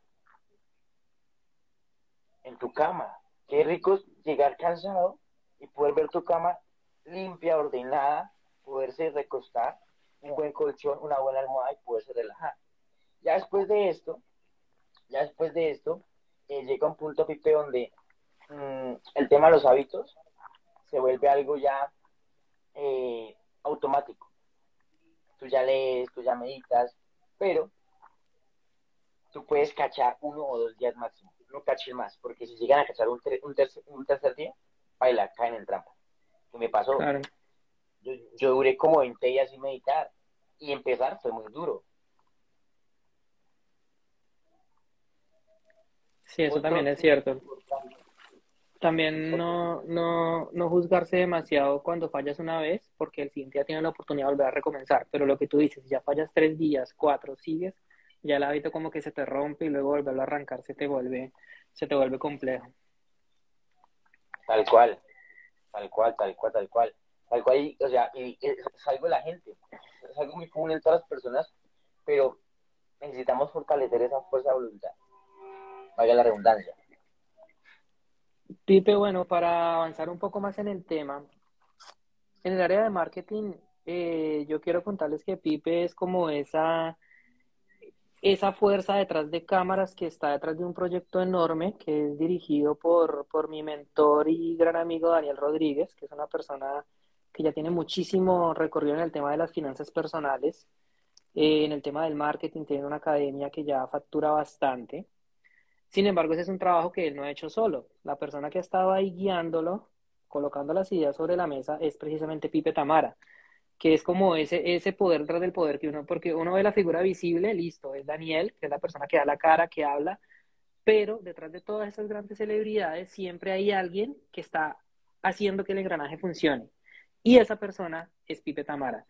En tu cama. Qué rico es llegar cansado y poder ver tu cama limpia, ordenada, poderse recostar, un buen colchón, una buena almohada y poderse relajar. Ya después de esto, ya después de esto, eh, llega un punto, Pipe, donde mm, el tema de los hábitos se vuelve algo ya eh, automático. Tú ya lees, tú ya meditas, pero tú puedes cachar uno o dos días máximo, no caches más, porque si llegan a cachar un, un, tercer, un tercer día, baila, caen en trampa. ¿Qué me pasó? Yo, yo duré como 20 días sin meditar y empezar fue muy duro. Sí, eso también es cierto. También no, no, no juzgarse demasiado cuando fallas una vez, porque el siguiente día tiene la oportunidad de volver a recomenzar. Pero lo que tú dices, ya fallas tres días, cuatro, sigues, ya el hábito como que se te rompe y luego volverlo a arrancar se te vuelve, se te vuelve complejo. Tal cual, tal cual, tal cual, tal cual. Tal cual, o sea, y es algo de la gente, es algo muy común en todas las personas, pero necesitamos fortalecer esa fuerza de voluntad. Vaya la redundancia. Pipe, bueno, para avanzar un poco más en el tema, en el área de marketing, eh, yo quiero contarles que Pipe es como esa, esa fuerza detrás de cámaras que está detrás de un proyecto enorme que es dirigido por, por mi mentor y gran amigo Daniel Rodríguez, que es una persona que ya tiene muchísimo recorrido en el tema de las finanzas personales, eh, en el tema del marketing, tiene una academia que ya factura bastante. Sin embargo, ese es un trabajo que él no ha hecho solo. La persona que ha estado ahí guiándolo, colocando las ideas sobre la mesa, es precisamente Pipe Tamara, que es como ese, ese poder tras del poder que uno, porque uno ve la figura visible, listo, es Daniel, que es la persona que da la cara, que habla, pero detrás de todas esas grandes celebridades siempre hay alguien que está haciendo que el engranaje funcione. Y esa persona es Pipe Tamara.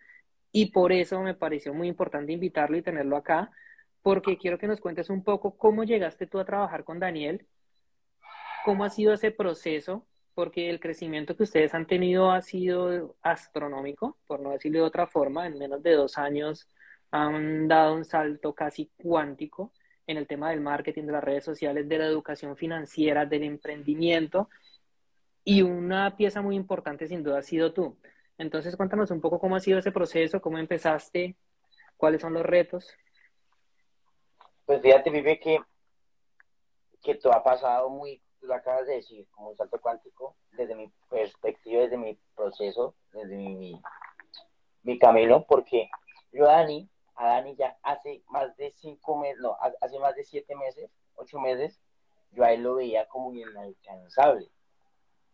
Y por eso me pareció muy importante invitarlo y tenerlo acá, porque quiero que nos cuentes un poco cómo llegaste tú a trabajar con Daniel, cómo ha sido ese proceso, porque el crecimiento que ustedes han tenido ha sido astronómico, por no decirlo de otra forma, en menos de dos años han dado un salto casi cuántico en el tema del marketing, de las redes sociales, de la educación financiera, del emprendimiento, y una pieza muy importante sin duda ha sido tú. Entonces cuéntanos un poco cómo ha sido ese proceso, cómo empezaste, cuáles son los retos. Pues fíjate, Vive, que, que todo ha pasado muy, tú lo acabas de decir, como un salto cuántico, desde mi perspectiva, desde mi proceso, desde mi, mi camino, porque yo a Dani, a Dani ya hace más de cinco meses, no, hace más de siete meses, ocho meses, yo a él lo veía como inalcanzable.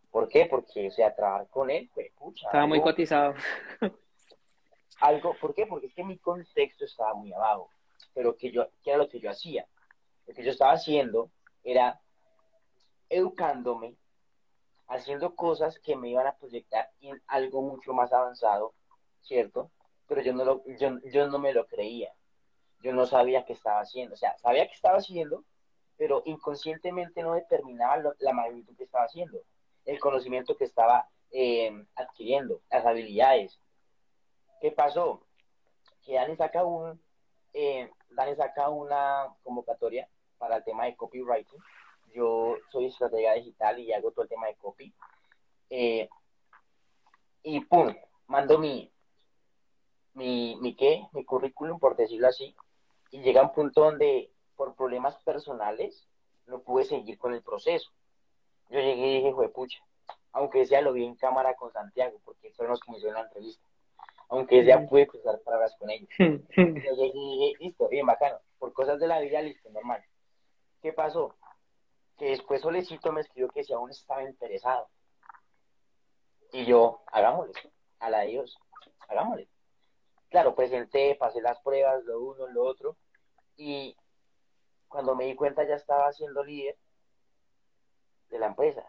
¿Por qué? Porque, o sea, trabajar con él, pues, pucha. Estaba muy cotizado. algo, ¿por qué? Porque es que mi contexto estaba muy abajo pero que yo, ¿qué era lo que yo hacía? Lo que yo estaba haciendo era educándome, haciendo cosas que me iban a proyectar en algo mucho más avanzado, ¿cierto? Pero yo no, lo, yo, no me lo creía. Yo no sabía qué estaba haciendo. O sea, sabía qué estaba haciendo, pero inconscientemente no determinaba la magnitud que estaba haciendo, el conocimiento que estaba eh, adquiriendo, las habilidades. ¿Qué pasó? Que Dani saca un, eh, Dani saca una convocatoria para el tema de copywriting. Yo soy estratega digital y hago todo el tema de copy. Eh, y pum, mando mi, mi, mi qué, mi currículum, por decirlo así, y llega un punto donde por problemas personales no pude seguir con el proceso. Yo llegué y dije, pucha, aunque sea lo vi en cámara con Santiago, porque fueron los que me hicieron la entrevista aunque ya pude cruzar palabras con ellos. listo, bien bacano. Por cosas de la vida, listo, normal. ¿Qué pasó? Que después Solecito me escribió que si aún estaba interesado. Y yo, hagámosle, a la de Dios, hagámosle. Claro, presenté, pasé las pruebas, lo uno, lo otro, y cuando me di cuenta ya estaba siendo líder de la empresa.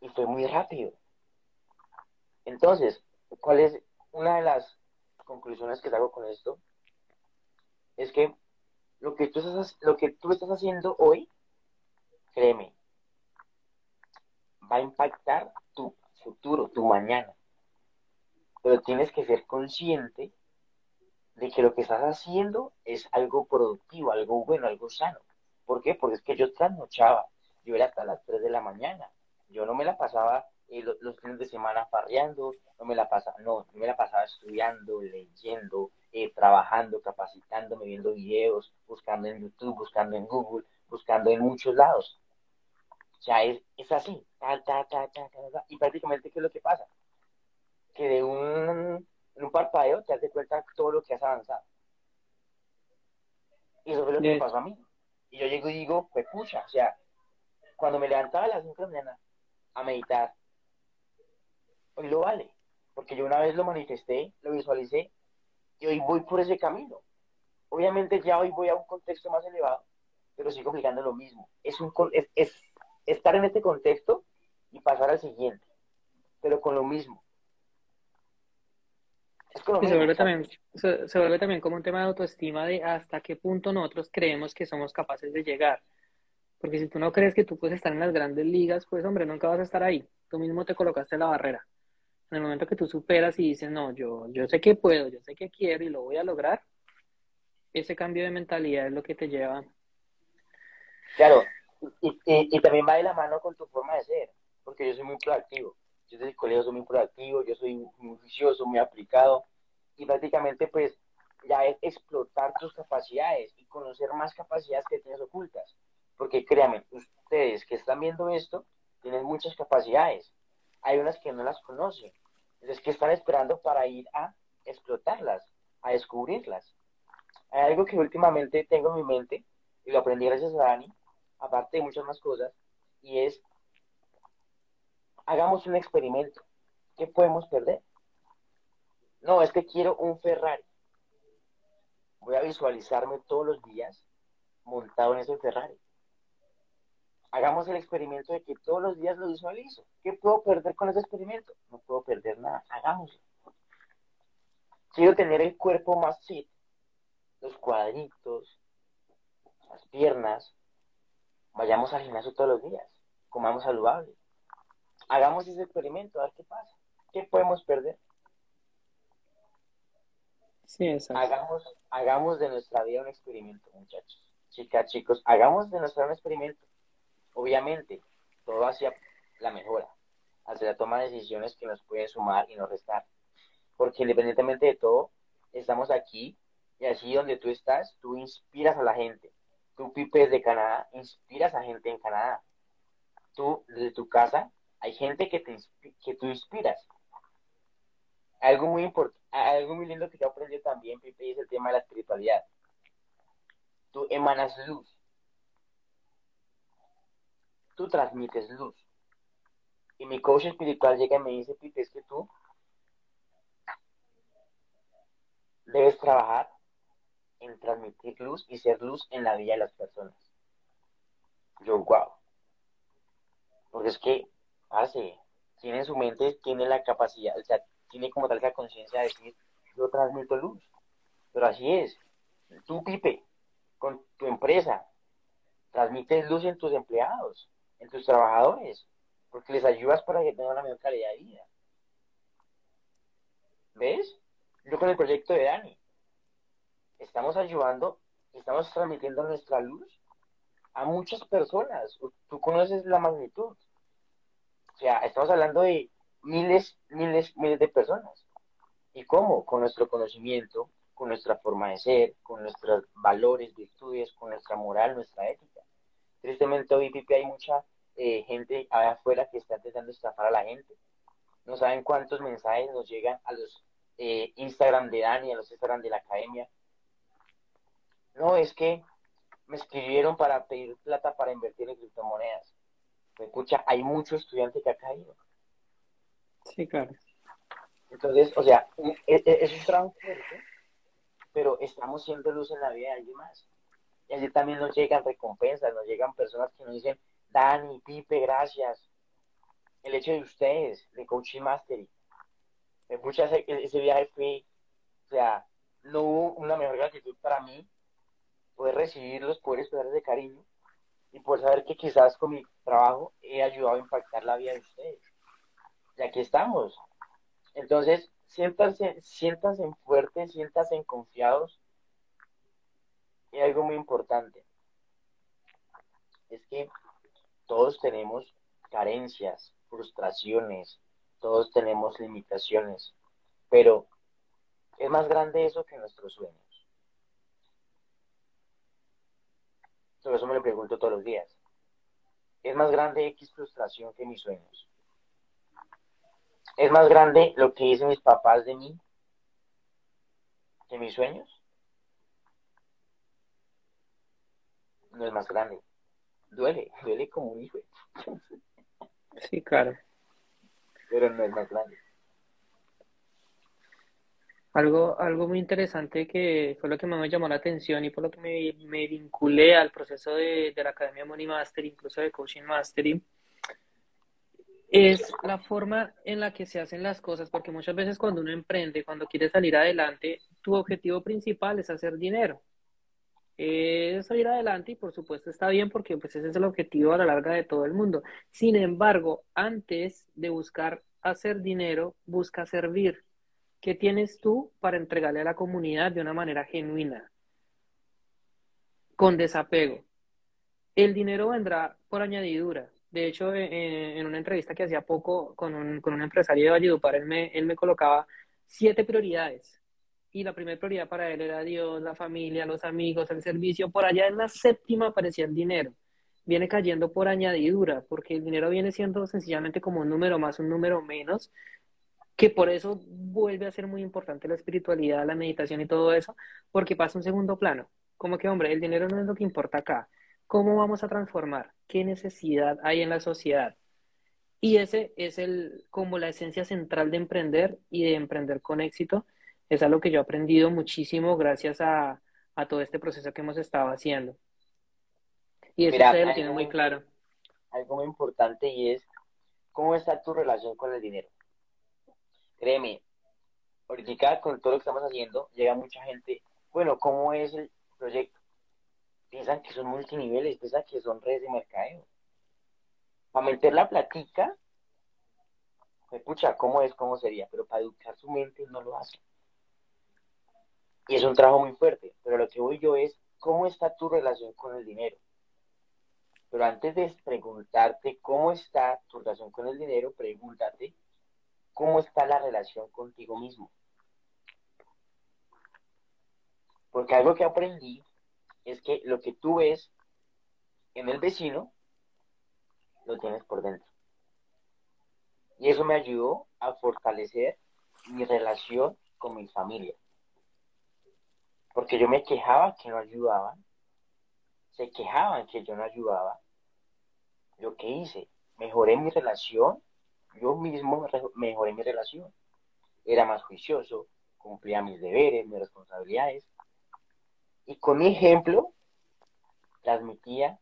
Y fue muy rápido. Entonces, ¿Cuál es una de las conclusiones que hago con esto? Es que lo que tú estás, lo que tú estás haciendo hoy, créeme, va a impactar tu futuro, tu mañana. Pero tienes que ser consciente de que lo que estás haciendo es algo productivo, algo bueno, algo sano. ¿Por qué? Porque es que yo trasnochaba, yo era hasta las 3 de la mañana, yo no me la pasaba eh, los, fines de semana farreando, no me la pasaba, no, me la pasaba estudiando, leyendo, eh, trabajando, capacitándome, viendo videos, buscando en YouTube, buscando en Google, buscando en muchos lados. O sea, es, es así, y prácticamente, ¿qué es lo que pasa? que de un, un parpadeo te das cuenta todo lo que has avanzado. Y eso fue lo que me pasó a mí. Y yo llego y digo, pues pucha, o sea, cuando me levantaba a las 5 de la mañana a meditar, hoy lo vale, porque yo una vez lo manifesté, lo visualicé, y hoy voy por ese camino. Obviamente ya hoy voy a un contexto más elevado, pero sigo aplicando lo mismo. Es, un, es, es estar en este contexto y pasar al siguiente, pero con lo mismo. se, vuelve también, se, vuelve también como un tema de autoestima de hasta qué punto nosotros creemos que somos capaces de llegar. Porque si tú no crees que tú puedes estar en las grandes ligas, pues hombre, nunca vas a estar ahí. Tú mismo te colocaste la barrera. En el momento que tú superas y dices, no, yo, yo sé que puedo, yo sé que quiero y lo voy a lograr, ese cambio de mentalidad es lo que te lleva. Claro, y, también va de la mano con tu forma de ser, porque yo soy muy proactivo. Yo desde el colegio soy muy proactivo, yo soy muy juicioso, muy aplicado, y prácticamente pues ya es explotar tus capacidades y conocer más capacidades que tienes ocultas. Porque créanme, ustedes que están viendo esto, tienen muchas capacidades. Hay unas que no las conocen. Entonces, que están esperando para ir a explotarlas, a descubrirlas? Hay algo que últimamente tengo en mi mente, y lo aprendí gracias a Dani, aparte de muchas más cosas, y es, hagamos un experimento. ¿Qué podemos perder? No, es que quiero un Ferrari. Voy a visualizarme todos los días montado en ese Ferrari. Hagamos el experimento de que todos los días lo visualizo. ¿Qué puedo perder con ese experimento? No puedo perder nada. Hagámoslo. Quiero tener el cuerpo más fit, los cuadritos, las piernas. Vayamos al gimnasio todos los días. Comamos saludable. Hagamos ese experimento, a ver qué pasa. ¿Qué podemos perder? Sí, exacto. Hagamos, hagamos de nuestra vida un experimento, muchachos. Chicas, chicos, hagamos de nuestra vida un experimento. Obviamente, todo hacia la mejora, hacia la toma de decisiones que nos pueden sumar y no restar. Porque independientemente de todo, estamos aquí y así donde tú estás, tú inspiras a la gente. Tú, Pipe, desde Canadá, inspiras a gente en Canadá. Tú, desde tu casa, hay gente que, te, que tú inspiras. Algo muy algo muy lindo que yo aprendí también, Pipe, es el tema de la espiritualidad. Tú emanas luz. Tú transmites luz. Y mi coach espiritual llega y me dice, Pipe, es que tú debes trabajar en transmitir luz y ser luz en la vida de las personas. Yo, wow. Porque es que hace, tiene en su mente, tiene la capacidad, o sea, tiene como tal esa conciencia de decir, yo transmito luz. Pero así es. Tú, Pipe, con tu empresa, transmites luz en tus empleados, en tus trabajadores, porque les ayudas para que tengan una mejor calidad de vida. ¿Ves? Yo con el proyecto de Dani, estamos ayudando, estamos transmitiendo nuestra luz a muchas personas. Tú conoces la magnitud. O sea, estamos hablando de miles, miles, miles de personas. ¿Y cómo? Con nuestro conocimiento, con nuestra forma de ser, con nuestros valores, virtudes, con nuestra moral, nuestra ética. Tristemente hoy, Pipe, hay mucha eh, gente allá afuera que está intentando estafar a la gente. No saben cuántos mensajes nos llegan a los eh, Instagram de Dani, a los Instagram de la academia. No, es que me escribieron para pedir plata para invertir en criptomonedas. Me escucha, hay mucho estudiante que ha caído. Sí, claro. Entonces, o sea, es, es un trabajo fuerte, pero estamos siendo luz en la vida de alguien más. Y así también nos llegan recompensas, nos llegan personas que nos dicen, Dani, Pipe, gracias. El hecho de ustedes, de Coaching Mastery. Me escucha ese, ese viaje fue, o sea, no hubo una mejor gratitud para mí poder recibirlos, poder esperar de cariño y poder saber que quizás con mi trabajo he ayudado a impactar la vida de ustedes y aquí estamos. Entonces, siéntanse, siéntanse fuertes, siéntanse confiados. Y algo muy importante es que todos tenemos carencias, frustraciones, todos tenemos limitaciones, pero es más grande eso que nuestros sueños. Por eso me lo pregunto todos los días. Es más grande X frustración que mis sueños. es más grande lo que dicen mis papás de mí que mis sueños. No es más grande. Duele, duele como un hijo. Sí, claro. Pero no es más grande. Algo, algo muy interesante que fue lo que más me llamó la atención y por lo que me, me vinculé al proceso de, de la Academia Money Master, incluso de Coaching Mastery, es la forma en la que se hacen las cosas, porque muchas veces cuando uno emprende, cuando quiere salir adelante, tu objetivo principal es hacer dinero. Es salir adelante y por supuesto está bien porque pues ese es el objetivo a la larga de todo el mundo. Sin embargo, antes de buscar hacer dinero, busca servir. ¿Qué tienes tú para entregarle a la comunidad de una manera genuina? Con desapego. El dinero vendrá por añadidura. De hecho, en, una entrevista que hacía poco con un, con un empresario de Valledupar, él me, él me colocaba siete prioridades. Y la primera prioridad para él era Dios, la familia, los amigos, el servicio. Por allá en la séptima aparecía el dinero. Viene cayendo por añadidura, porque el dinero viene siendo sencillamente como un número más, un número menos, que por eso vuelve a ser muy importante la espiritualidad, la meditación y todo eso, porque pasa un segundo plano. Como que, hombre, el dinero no es lo que importa acá. ¿Cómo vamos a transformar? ¿Qué necesidad hay en la sociedad? Y ese es el, como la esencia central de emprender y de emprender con éxito. Es algo que yo he aprendido muchísimo gracias a, todo este proceso que hemos estado haciendo. Y eso Mira, lo tiene muy claro. Algo muy importante y es, ¿cómo está tu relación con el dinero? Créeme, ahorita con todo lo que estamos haciendo, llega mucha gente, bueno, ¿cómo es el proyecto? piensan que son multiniveles, piensan que son redes de mercadeo. Para meter la platica, pues pucha, ¿cómo es? ¿Cómo sería? Pero para educar su mente no lo hace. Y es un trabajo muy fuerte, pero lo que voy yo es, ¿cómo está tu relación con el dinero? Pero antes de preguntarte cómo está tu relación con el dinero, pregúntate cómo está la relación contigo mismo. Porque algo que aprendí es que lo que tú ves en el vecino, lo tienes por dentro. Y eso me ayudó a fortalecer mi relación con mi familia. Porque yo me quejaba que no ayudaban, se quejaban que yo no ayudaba. Lo que hice, mejoré mi relación, yo mismo mejoré mi relación. Era más juicioso, cumplía mis deberes, mis responsabilidades, y con mi ejemplo transmitía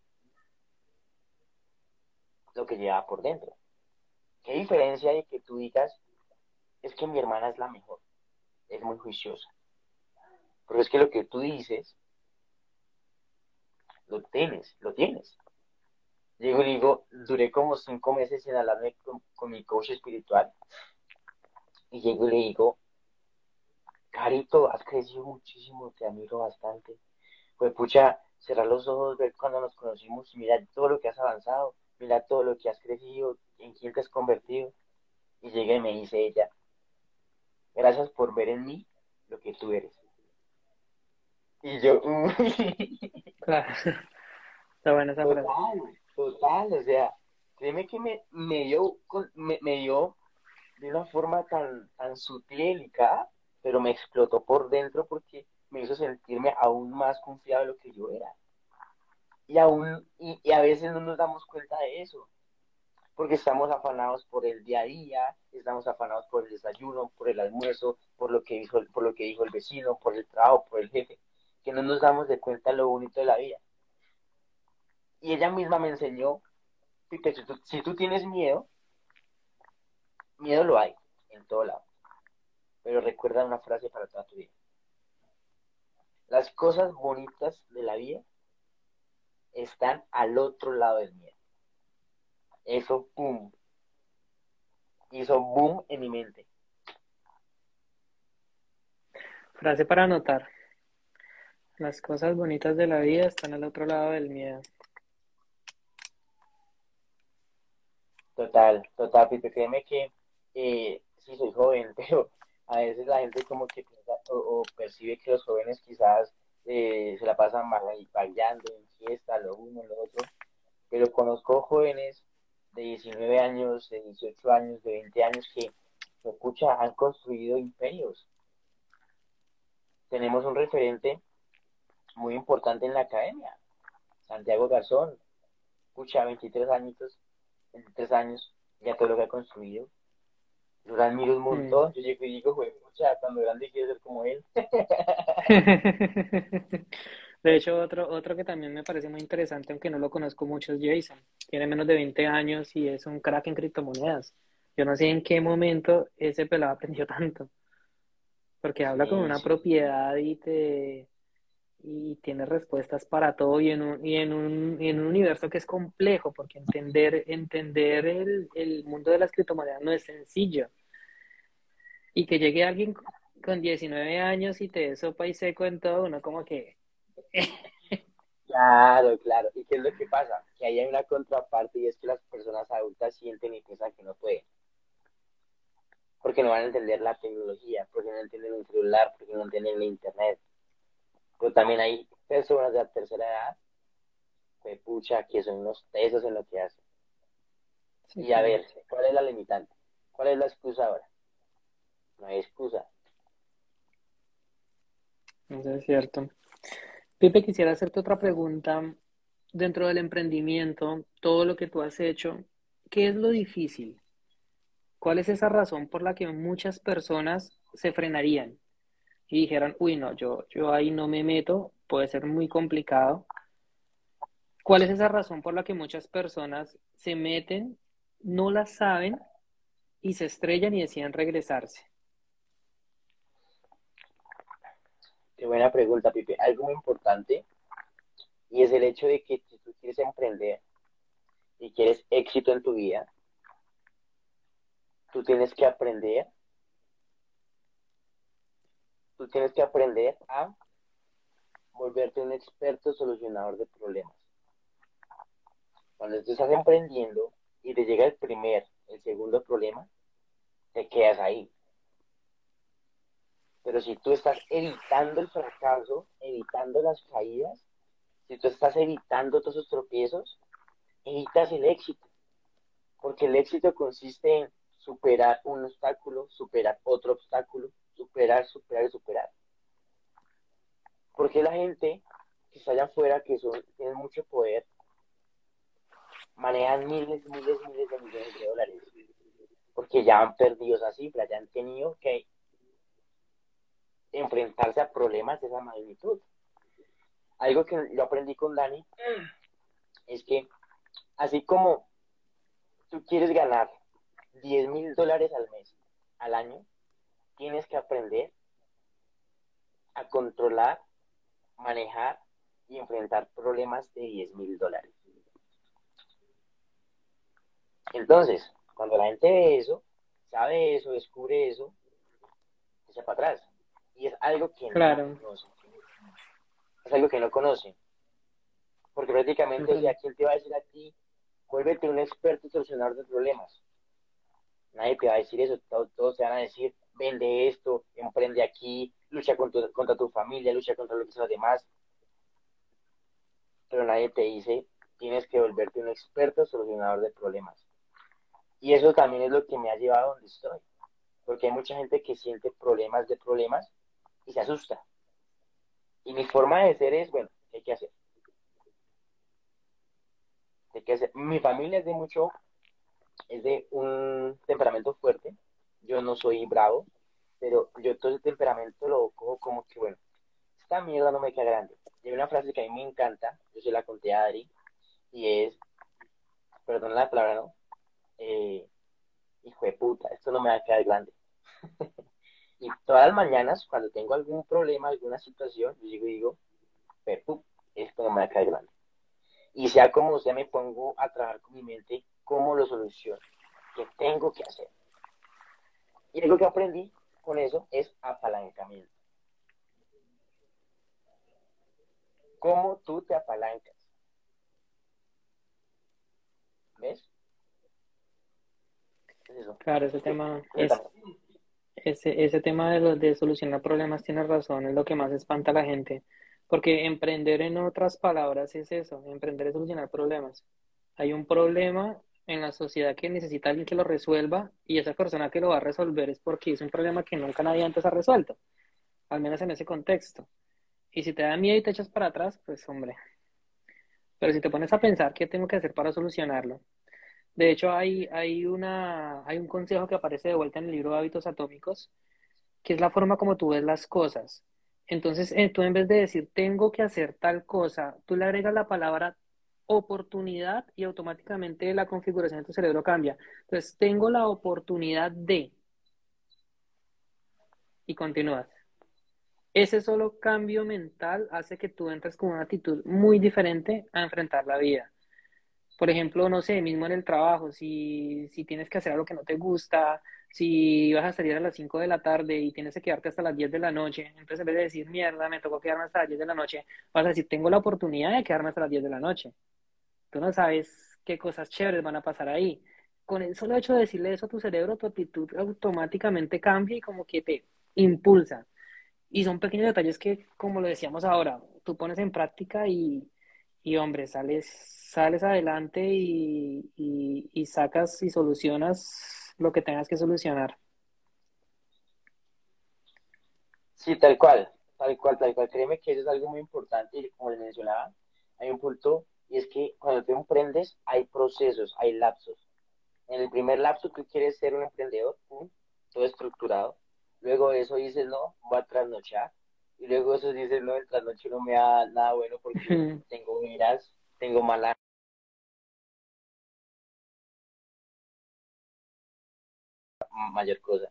lo que llevaba por dentro. ¿Qué diferencia hay que tú digas, es que mi hermana es la mejor, es muy juiciosa? Pero es que lo que tú dices, lo tienes, lo tienes. Llego y digo, duré como cinco meses sin hablarme con, con mi coach espiritual. Y llego y le digo, Carito, has crecido muchísimo, te admiro bastante. Pues pucha, cerrar los ojos, ver cuando nos conocimos y mira todo lo que has avanzado, mira todo lo que has crecido, en quién te has convertido. Y llega y me dice ella, gracias por ver en mí lo que tú eres. Y yo, claro, está buena esa total, Total, o sea, créeme que me, me dio, me, me dio de una forma tan, tan sutil y delicada pero me explotó por dentro porque me hizo sentirme aún más confiado de lo que yo era. Y aún, y, a veces no nos damos cuenta de eso, porque estamos afanados por el día a día, estamos afanados por el desayuno, por el almuerzo, por lo que dijo, por lo que dijo el vecino, por el trabajo, por el jefe, que no nos damos de cuenta lo bonito de la vida. Y ella misma me enseñó que si tú, tienes miedo, miedo lo hay en todo lado pero recuerda una frase para toda tu vida. Las cosas bonitas de la vida están al otro lado del miedo. Eso, boom. Hizo boom en mi mente. Frase para anotar. Las cosas bonitas de la vida están al otro lado del miedo. Total, total, Pipe. Créeme que eh, sí soy joven, pero a veces la gente como que piensa o, percibe que los jóvenes quizás eh, se la pasan bailando en fiesta, lo uno, lo otro, pero conozco jóvenes de 19 años, de 18 años, de 20 años que escucha, han construido imperios. Tenemos un referente muy importante en la academia, Santiago Garzón. Escucha, 23 añitos, 23 años, ya todo lo que ha construido. Lo admiro un montón. Yo llego y digo, güey, cuando grande quiero ser como él. De hecho, otro, otro que también me parece muy interesante, aunque no lo conozco mucho, es Jason. Tiene menos de 20 años y es un crack en criptomonedas. Yo no sé en qué momento ese pelado aprendió tanto. Porque habla con una propiedad y te y tiene respuestas para todo y en un, y en un, en un universo que es complejo, porque entender, entender el, el mundo de las criptomonedas no es sencillo. Y que llegue alguien con 19 años y te dé sopa y seco en todo, uno como que Claro, claro. ¿Y qué es lo que pasa? Que ahí hay una contraparte y es que las personas adultas sienten y piensan que no pueden. Porque no van a entender la tecnología, porque no entienden un celular, porque no entienden el internet. Pero también hay personas de la tercera edad que pucha, que son unos tesos en lo que hacen. y a ver, ¿cuál es la limitante? ¿Cuál es la excusa ahora? No hay excusa. Eso es cierto. Pipe, quisiera hacerte otra pregunta. Dentro del emprendimiento, todo lo que tú has hecho, ¿qué es lo difícil? ¿Cuál es esa razón por la que muchas personas se frenarían y dijeran, uy, no, yo, yo ahí no me meto, puede ser muy complicado? ¿Cuál es esa razón por la que muchas personas se meten, no la saben y se estrellan y deciden regresarse? Qué buena pregunta, Pipe. Algo muy importante y es el hecho de que si tú quieres emprender y quieres éxito en tu vida, tú tienes que aprender, tú tienes que aprender a volverte un experto solucionador de problemas. Cuando tú estás emprendiendo y te llega el primer, el segundo problema, te quedas ahí. Pero si tú estás evitando el fracaso, evitando las caídas, si tú estás evitando todos esos tropiezos, evitas el éxito. Porque el éxito consiste en superar un obstáculo, superar otro obstáculo, superar, superar y superar. Porque la gente que está allá afuera, que son, tienen mucho poder, manejan miles, miles, miles de millones de dólares. Porque ya han perdido esa cifra, ya han tenido que enfrentarse a problemas de esa magnitud. Algo que yo aprendí con Dani es que así como tú quieres ganar 10 mil dólares al mes, al año, tienes que aprender a controlar, manejar y enfrentar problemas de 10 mil dólares. Entonces, cuando la gente ve eso, sabe eso, descubre eso, se para atrás y es algo que no conoce. Es algo que no conoce. Porque prácticamente, o sea, ¿quién te va a decir a ti, vuélvete un experto solucionador de problemas? Nadie te va a decir eso, todos, te van a decir, vende esto, emprende aquí, lucha contra, contra tu familia, lucha contra lo que son los demás. Pero nadie te dice, tienes que volverte un experto solucionador de problemas. Y eso también es lo que me ha llevado a donde estoy. Porque hay mucha gente que siente problemas de problemas y se asusta. Y mi forma de ser es, bueno, ¿qué hay que hacer? ¿Qué hay que hacer? Mi familia es de mucho, es de un temperamento fuerte. Yo no soy bravo, pero yo todo ese temperamento lo cojo como que, bueno, esta mierda no me queda grande. Y hay una frase que a mí me encanta, yo se la conté a Adri, y es, perdón la palabra, ¿no? Eh, hijo de puta, esto no me va a quedar grande. Y todas las mañanas, cuando tengo algún problema, alguna situación, yo digo, digo, esto no me va a caer grande. Y sea como sea, me pongo a trabajar con mi mente cómo lo soluciono, qué tengo que hacer. Y algo que aprendí con eso es apalancamiento. ¿Cómo tú te apalancas? ¿Ves? Claro, ese tema es, ese, ese tema de, lo, de solucionar problemas tiene razón, es lo que más espanta a la gente. Porque emprender, en otras palabras, es eso, emprender es solucionar problemas. Hay un problema en la sociedad que necesita alguien que lo resuelva y esa persona que lo va a resolver es porque es un problema que nunca nadie antes ha resuelto, al menos en ese contexto. Y si te da miedo y te echas para atrás, pues hombre. Pero si te pones a pensar qué tengo que hacer para solucionarlo. De hecho, hay, hay, una, hay un consejo que aparece de vuelta en el libro de Hábitos Atómicos, que es la forma como tú ves las cosas. Entonces, eh, tú en vez de decir tengo que hacer tal cosa, tú le agregas la palabra oportunidad y automáticamente la configuración de tu cerebro cambia. Entonces, tengo la oportunidad de... Y continúas. Ese solo cambio mental hace que tú entres con una actitud muy diferente a enfrentar la vida. Por ejemplo, no sé, mismo en el trabajo, si, si tienes que hacer algo que no te gusta, si vas a salir a las 5 de la tarde y tienes que quedarte hasta las 10 de la noche, entonces en vez de decir, mierda, me tocó quedarme hasta las 10 de la noche, vas a decir, tengo la oportunidad de quedarme hasta las 10 de la noche. Tú no sabes qué cosas chéveres van a pasar ahí. Con el solo hecho de decirle eso a tu cerebro, tu actitud automáticamente cambia y como que te impulsa. Y son pequeños detalles que, como lo decíamos ahora, tú pones en práctica y, y hombre, sales, sales adelante y, y, y sacas y solucionas lo que tengas que solucionar. Sí, tal cual, tal cual, tal cual. Créeme que eso es algo muy importante y como les mencionaba, hay un punto y es que cuando tú emprendes hay procesos, hay lapsos. En el primer lapso tú quieres ser un emprendedor, todo estructurado. Luego eso dices, no, voy a trasnochar. Y luego eso dices, no, el trasnoche no me da nada bueno porque tengo miras, tengo mala mayor cosa.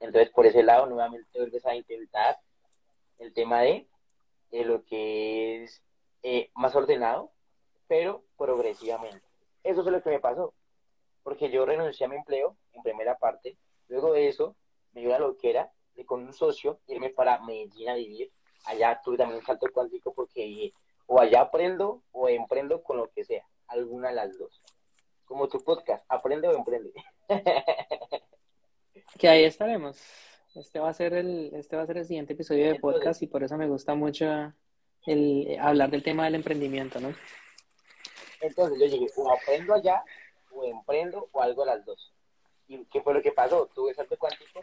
Entonces, por ese lado, nuevamente vuelves a intentar el tema de, de lo que es eh, más ordenado, pero progresivamente. Eso es lo que me pasó, porque yo renuncié a mi empleo en primera parte, luego de eso me dio la loquera de con un socio irme para Medellín a vivir, allá tuve también un salto cuántico porque o allá aprendo o emprendo con lo que sea, alguna de las dos. Como tu podcast, aprende o emprende. que ahí estaremos. Este va a ser el, este va a ser el siguiente episodio de podcast y por eso me gusta mucho el hablar del tema del emprendimiento, ¿no? Entonces yo dije, o aprendo allá, o emprendo, o algo a las dos. ¿Y qué fue lo que pasó? Tuve salto cuántico,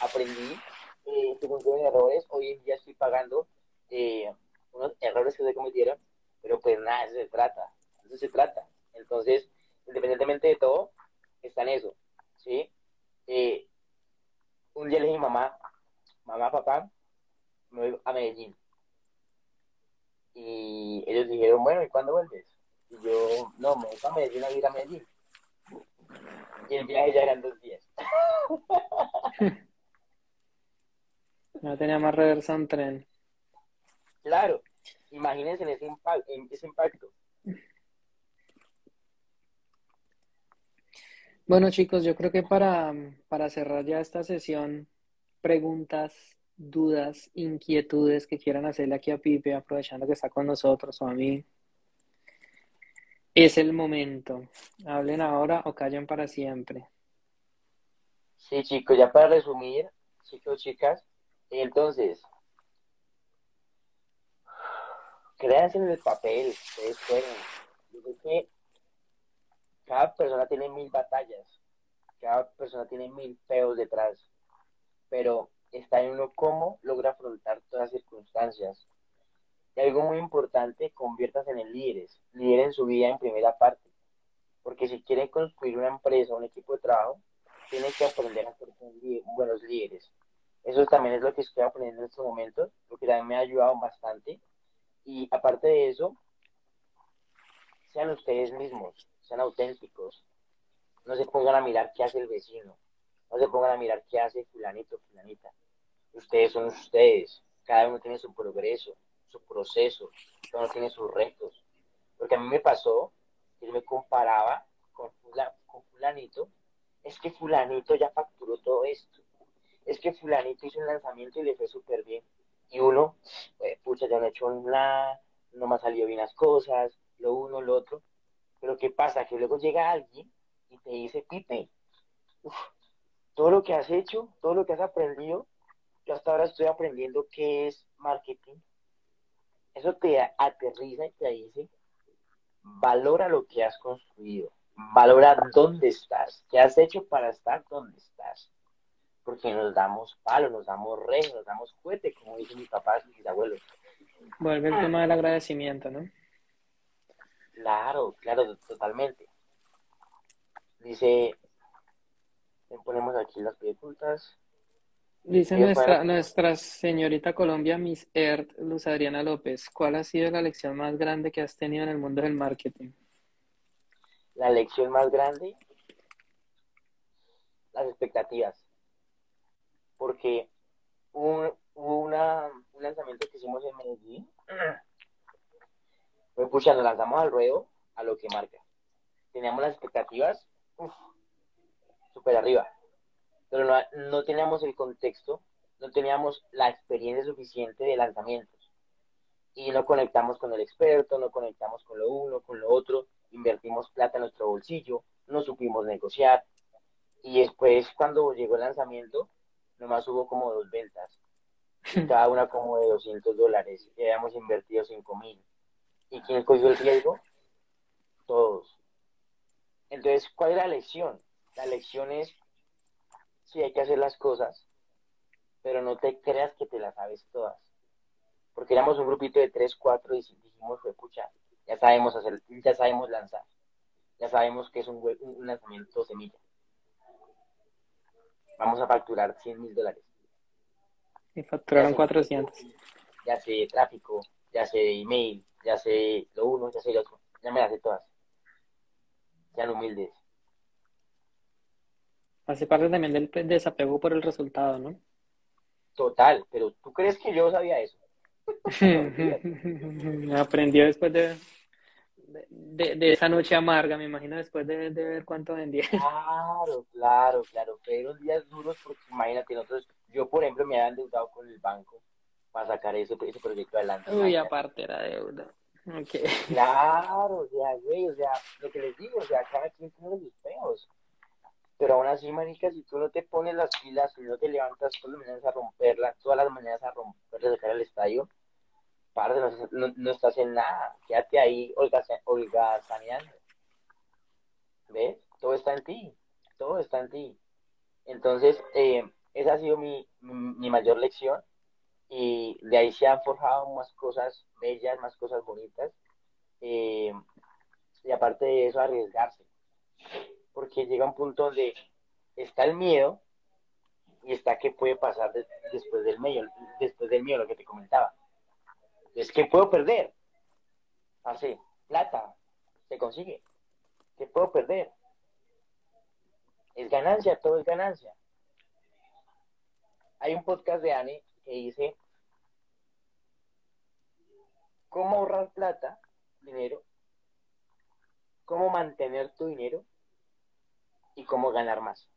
aprendí, eh, tuve errores, hoy en día estoy pagando eh, unos errores que se cometieron, pero pues nada, eso se trata, eso se trata. Entonces, independientemente de todo, está en eso, ¿sí? Eh, un día le dije, mamá, mamá, papá, me voy a Medellín. Y ellos dijeron, bueno, ¿y cuándo vuelves? Y yo, no, me voy a Medellín a ir a Medellín. Y el viaje ya eran dos días. No tenía más reversa un tren. Claro, imagínense en ese, impacto, en ese impacto. Bueno, chicos, yo creo que para, para cerrar ya esta sesión, preguntas, dudas, inquietudes que quieran hacerle aquí a Pipe, aprovechando que está con nosotros o a mí. Es el momento. Hablen ahora o callen para siempre. Sí, chicos, ya para resumir, chicos, chicas, entonces, créanse en el papel, ustedes pueden. Yo creo que cada persona tiene mil batallas, cada persona tiene mil peos detrás, pero está en uno cómo logra afrontar todas las circunstancias. Y algo muy importante, conviértanse en líderes, lideren su vida en primera parte, porque si quieren construir una empresa, un equipo de trabajo, tienen que aprender a ser buenos líderes. Eso también es lo que estoy aprendiendo en estos momentos, porque también me ha ayudado bastante. Y aparte de eso, sean ustedes mismos, sean auténticos. No se pongan a mirar qué hace el vecino. No se pongan a mirar qué hace fulanito, fulanita. Ustedes son ustedes. Cada uno tiene su progreso, su proceso. Cada uno tiene sus retos. Porque a mí me pasó que yo me comparaba con, fulanito. Es que fulanito ya facturó todo esto es que fulanito hizo un lanzamiento y le fue súper bien. Y uno, pues, pucha, ya no he hecho nada, no me ha salido bien las cosas, lo uno, lo otro. Pero ¿qué pasa? Que luego llega alguien y te dice, Pipe, todo lo que has hecho, todo lo que has aprendido, yo hasta ahora estoy aprendiendo qué es marketing. Eso te aterriza y te dice, valora lo que has construido, valora dónde estás, qué has hecho para estar donde estás. Porque nos damos palo, nos damos rey, nos damos cohete, como dicen mis papás y mis abuelos. Vuelve el tema del agradecimiento, ¿no? Claro, claro, totalmente. Dice, ponemos aquí las preguntas. Dice nuestra, nuestra señorita Colombia, Miss Earth, Luz Adriana López, ¿cuál ha sido la lección más grande que has tenido en el mundo del marketing? La lección más grande, las expectativas. Porque hubo, una, un lanzamiento que hicimos en Medellín, pues pucha, nos lanzamos al ruedo a lo que marca. Teníamos las expectativas súper arriba pero no, no teníamos el contexto, no teníamos la experiencia suficiente de lanzamientos. Y no conectamos con el experto, no conectamos con lo uno, con lo otro, invertimos plata en nuestro bolsillo, no supimos negociar. Y después, cuando llegó el lanzamiento, nomás hubo como dos ventas, cada una como de 200 dólares, y habíamos invertido 5 mil. ¿Y quién cogió el riesgo? Todos. Entonces, ¿cuál es la lección? La lección es sí hay que hacer las cosas, pero no te creas que te las sabes todas. Porque éramos un grupito de tres, cuatro y dijimos, fue pucha, ya sabemos hacer, ya sabemos lanzar, ya sabemos que es un, un lanzamiento semilla. Vamos a facturar 100 mil dólares. Y facturaron 400. Ya sé tráfico, ya sé email, ya sé lo uno, ya sé lo otro, ya me las sé todas. Sean humildes. Hace parte también del desapego por el resultado, ¿no? Total, pero ¿tú crees que yo sabía eso? Aprendió después de, de, esa noche amarga, me imagino, después de, ver cuánto vendía. Claro, claro, claro. Fueron días duros porque imagínate, nosotros, yo por ejemplo me había endeudado con el banco para sacar ese, ese proyecto adelante. Uy, aparte era deuda. Okay. Claro, o sea, güey, o sea, lo que les digo, o sea, cada quien tiene sus feos. Pero aún así, marica, si tú no te pones las pilas, si no te levantas todas las mañanas a romperla, todas las mañanas a romperla, de cara al estadio, parte, no, no, estás en nada. Quédate ahí, Olga, Olga saneando. ¿Ves? Todo está en ti. Todo está en ti. Entonces, eh, esa ha sido mi, mi, mayor lección. Y de ahí se han forjado más cosas bellas, más cosas bonitas. Eh, y aparte de eso, arriesgarse porque llega un punto donde está el miedo y está qué puede pasar después del miedo, después del miedo, lo que te comentaba. Es que puedo perder. Así, plata, se consigue. ¿Qué puedo perder? Es ganancia, todo es ganancia. Hay un podcast de Anne que dice cómo ahorrar plata, dinero, cómo mantener tu dinero y cómo ganar más.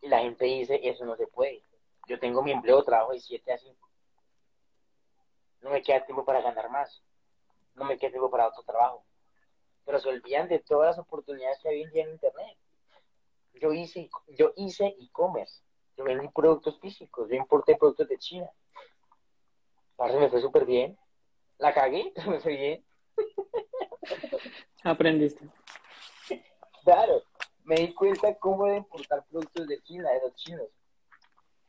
Y la gente dice, eso no se puede. Yo tengo mi empleo, trabajo de 7 a 5. No me queda tiempo para ganar más. No me queda tiempo para otro trabajo. Pero se olvidan de todas las oportunidades que hay hoy en en Internet. Yo hice yo hice e-commerce. Yo vendí productos físicos. Yo importé productos de China. Parece me fue súper bien. La cagué, me fue bien. Aprendiste. Claro, me di cuenta cómo de importar productos de China, de los chinos.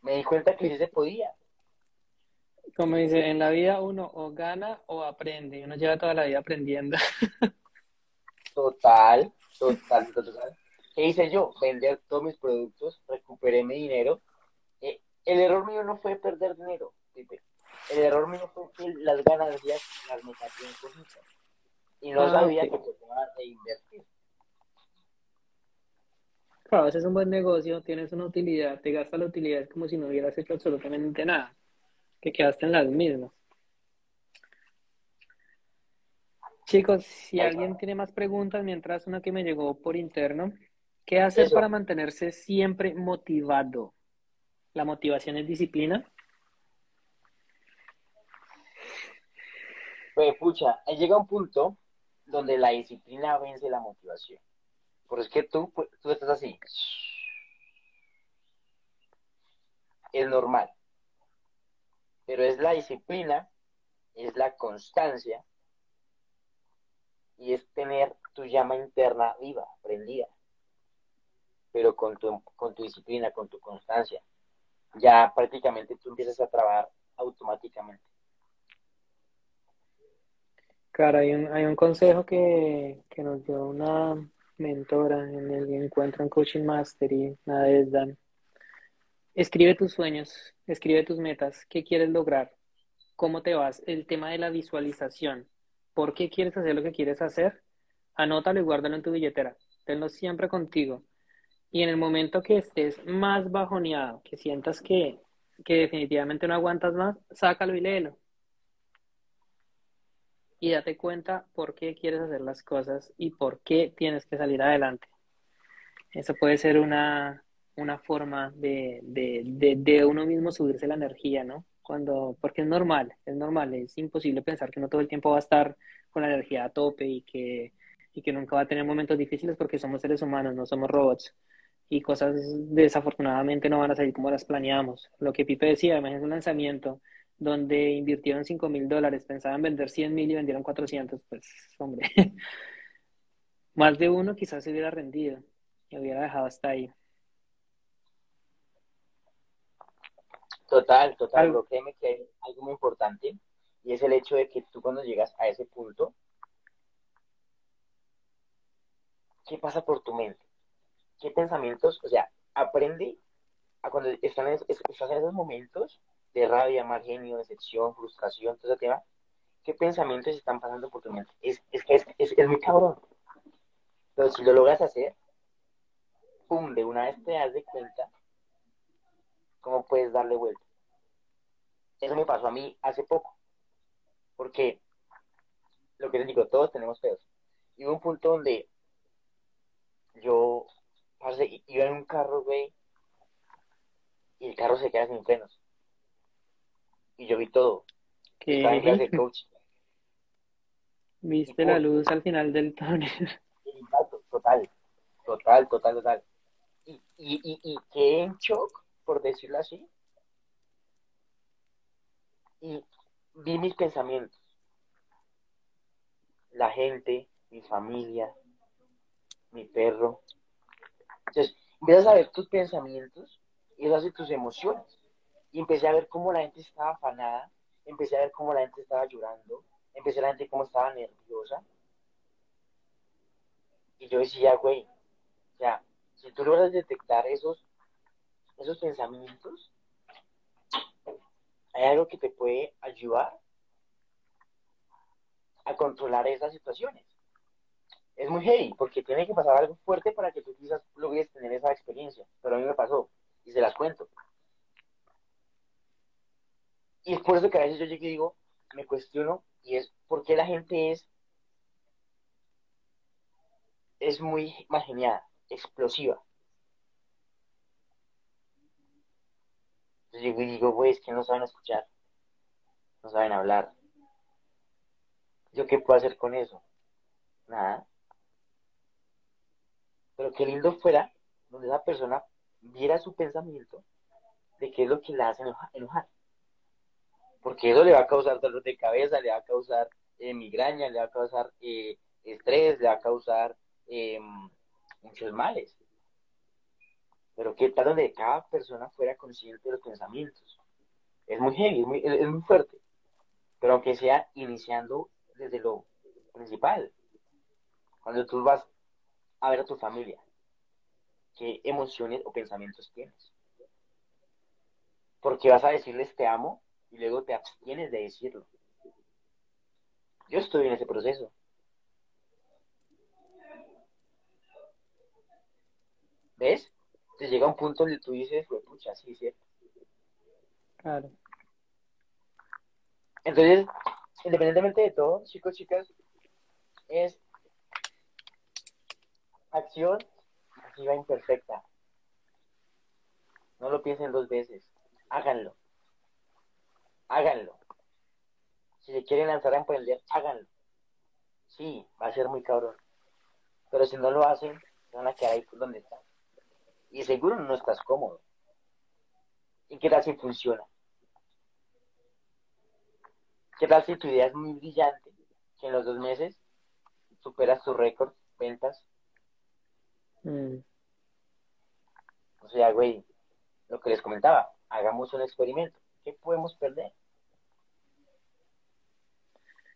Me di cuenta que sí se podía. Como dice, en la vida uno o gana o aprende. Uno lleva toda la vida aprendiendo. Total, total, total. ¿Qué hice yo? Vender todos mis productos, recuperé mi dinero. Eh, el error mío no fue perder dinero, El error mío fue que las ganancias las metí en cositas. Y no ah, sabía que podía reinvertir. Claro, haces un buen negocio, tienes una utilidad, te gastas la utilidad como si no hubieras hecho absolutamente nada, que quedaste en las mismas. Chicos, si alguien tiene más preguntas, mientras una que me llegó por interno, ¿qué hacer para mantenerse siempre motivado? ¿La motivación es disciplina? Pues, pucha, llega un punto donde la disciplina vence la motivación. Pero es que tú, pues, tú estás así. Es normal. Pero es la disciplina, es la constancia y es tener tu llama interna viva, prendida, pero con tu, con tu disciplina, con tu constancia. Ya prácticamente tú empiezas a trabajar automáticamente. Claro, hay un, hay un consejo que, que nos dio una mentora en el encuentro en Coaching Mastery, una vez Dan. Escribe tus sueños, escribe tus metas, qué quieres lograr, cómo te vas, el tema de la visualización, por qué quieres hacer lo que quieres hacer, anótalo y guárdalo en tu billetera, tenlo siempre contigo. Y en el momento que estés más bajoneado, que sientas que, que definitivamente no aguantas más, sácalo y léelo. Y date cuenta por qué quieres hacer las cosas y por qué tienes que salir adelante. Eso puede ser una, una forma de, de, de, de, uno mismo subirse la energía, ¿no? Cuando, porque es normal, es normal, es imposible pensar que uno todo el tiempo va a estar con la energía a tope y que, y que nunca va a tener momentos difíciles porque somos seres humanos, no somos robots. Y cosas desafortunadamente no van a salir como las planeamos. Lo que Pipe decía, imagínate un lanzamiento donde invirtieron 5 mil dólares, pensaban vender 100 mil y vendieron 400, pues hombre, más de uno quizás se hubiera rendido y hubiera dejado hasta ahí. Total, total, lo créeme que hay algo muy importante y es el hecho de que tú cuando llegas a ese punto, ¿qué pasa por tu mente? ¿Qué pensamientos? O sea, aprende a cuando están estás en esos momentos de rabia, mal genio, decepción, frustración, todo ese tema, ¿qué pensamientos están pasando por tu mente? Es, es, es, es muy cabrón. Pero si lo logras hacer, pum, de una vez te das de cuenta cómo puedes darle vuelta. Eso me pasó a mí hace poco. Porque, lo que les digo, todos tenemos pedos. Y hubo un punto donde yo parce, iba en un carro, güey, y el carro se queda sin frenos. Y yo vi todo. ¿Qué? Estaba en clase de coach. Viste la luz al final del túnel. Total, total, total, total. Y, y, y, y quedé en shock, por decirlo así. Y vi mis pensamientos. La gente, mi familia, mi perro. Entonces, empiezas a ver tus pensamientos y eso hace tus emociones. Y empecé a ver cómo la gente estaba afanada, empecé a ver cómo la gente estaba llorando, empecé a ver la gente cómo estaba nerviosa. Y yo decía, güey, o sea, si tú logras detectar esos, esos pensamientos, hay algo que te puede ayudar a controlar esas situaciones. Es muy heavy, porque tiene que pasar algo fuerte para que tú quizás logres tener esa experiencia. Pero a mí me pasó, y se las cuento. Y es por eso que a veces yo llego y digo, me cuestiono, y es por qué la gente es, es muy imaginada, explosiva. Entonces llego y digo, güey, es que no saben escuchar, no saben hablar. ¿Yo qué puedo hacer con eso? Nada. Pero qué lindo fuera donde esa persona viera su pensamiento de qué es lo que la hace enojar. Porque eso le va a causar dolor de cabeza, le va a causar eh, migraña, le va a causar eh, estrés, le va a causar eh, muchos males. Pero qué tal donde cada persona fuera consciente de los pensamientos. Es muy heavy, es muy, es muy fuerte. Pero aunque sea iniciando desde lo principal. Cuando tú vas a ver a tu familia, qué emociones o pensamientos tienes. Porque vas a decirles te amo y luego te abstienes de decirlo. Yo estoy en ese proceso. ¿Ves? Te llega un punto donde tú dices, pucha, sí, cierto. Claro. Entonces, independientemente de todo, chicos, chicas, es acción masiva imperfecta. No lo piensen dos veces. Háganlo. Háganlo. Si se quieren lanzar a emprender, háganlo. Sí, va a ser muy cabrón. Pero si no lo hacen, van a quedar ahí donde están. Y seguro no estás cómodo. ¿Y qué tal si funciona? ¿Qué tal si tu idea es muy brillante? Que en los dos meses superas tu récord, ventas. Mm. O sea, güey, lo que les comentaba, hagamos un experimento. ¿Qué podemos perder?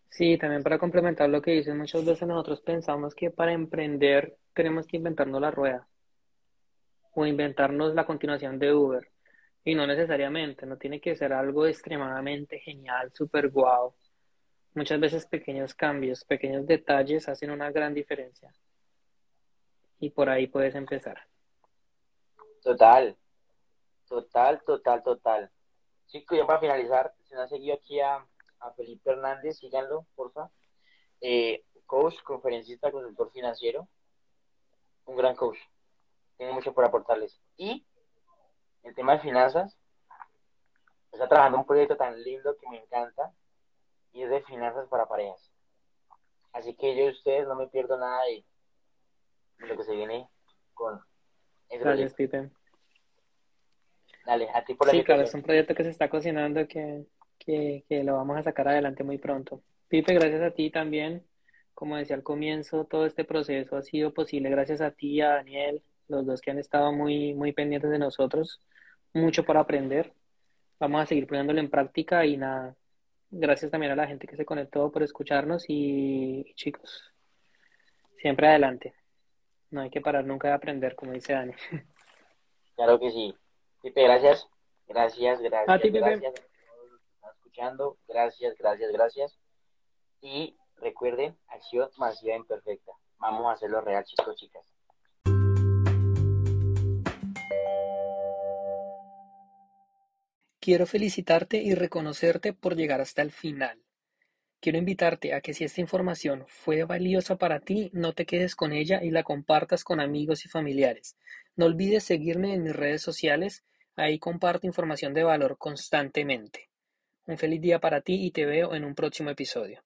Sí, también para complementar lo que dicen, muchas veces nosotros pensamos que para emprender tenemos que inventarnos la rueda o inventarnos la continuación de Uber. Y no necesariamente, no tiene que ser algo extremadamente genial, súper guau. Muchas veces pequeños cambios, pequeños detalles hacen una gran diferencia. Y por ahí puedes empezar. Total, total, total, total. Chicos, ya para finalizar, si no han seguido aquí a, Felipe Hernández, síganlo, porfa. Eh, coach, conferencista, consultor financiero. Un gran coach. Tiene mucho por aportarles. Y el tema de finanzas, está trabajando un proyecto tan lindo que me encanta y es de finanzas para parejas. Así que yo y ustedes no me pierdo nada de lo que se viene con ese Gracias, proyecto. Pipe. Dale, a ti por la Sí, claro, es un proyecto que se está cocinando que, que, que lo vamos a sacar adelante muy pronto. Pipe, gracias a ti también. Como decía al comienzo, todo este proceso ha sido posible gracias a ti a Daniel, los dos que han estado muy, muy pendientes de nosotros. Mucho por aprender. Vamos a seguir poniéndolo en práctica y nada. Gracias también a la gente que se conectó por escucharnos y, chicos, siempre adelante. No hay que parar nunca de aprender, como dice Dani. Claro que sí. Pipe, gracias. Gracias, gracias, A ti, Pipe. gracias a todos los que están escuchando. Gracias, gracias, gracias. Y recuerden, acción masiva imperfecta. Vamos a hacerlo real, chicos, chicas. Quiero felicitarte y reconocerte por llegar hasta el final. Quiero invitarte a que si esta información fue valiosa para ti, no te quedes con ella y la compartas con amigos y familiares. No olvides seguirme en mis redes sociales, ahí comparto información de valor constantemente. Un feliz día para ti y te veo en un próximo episodio.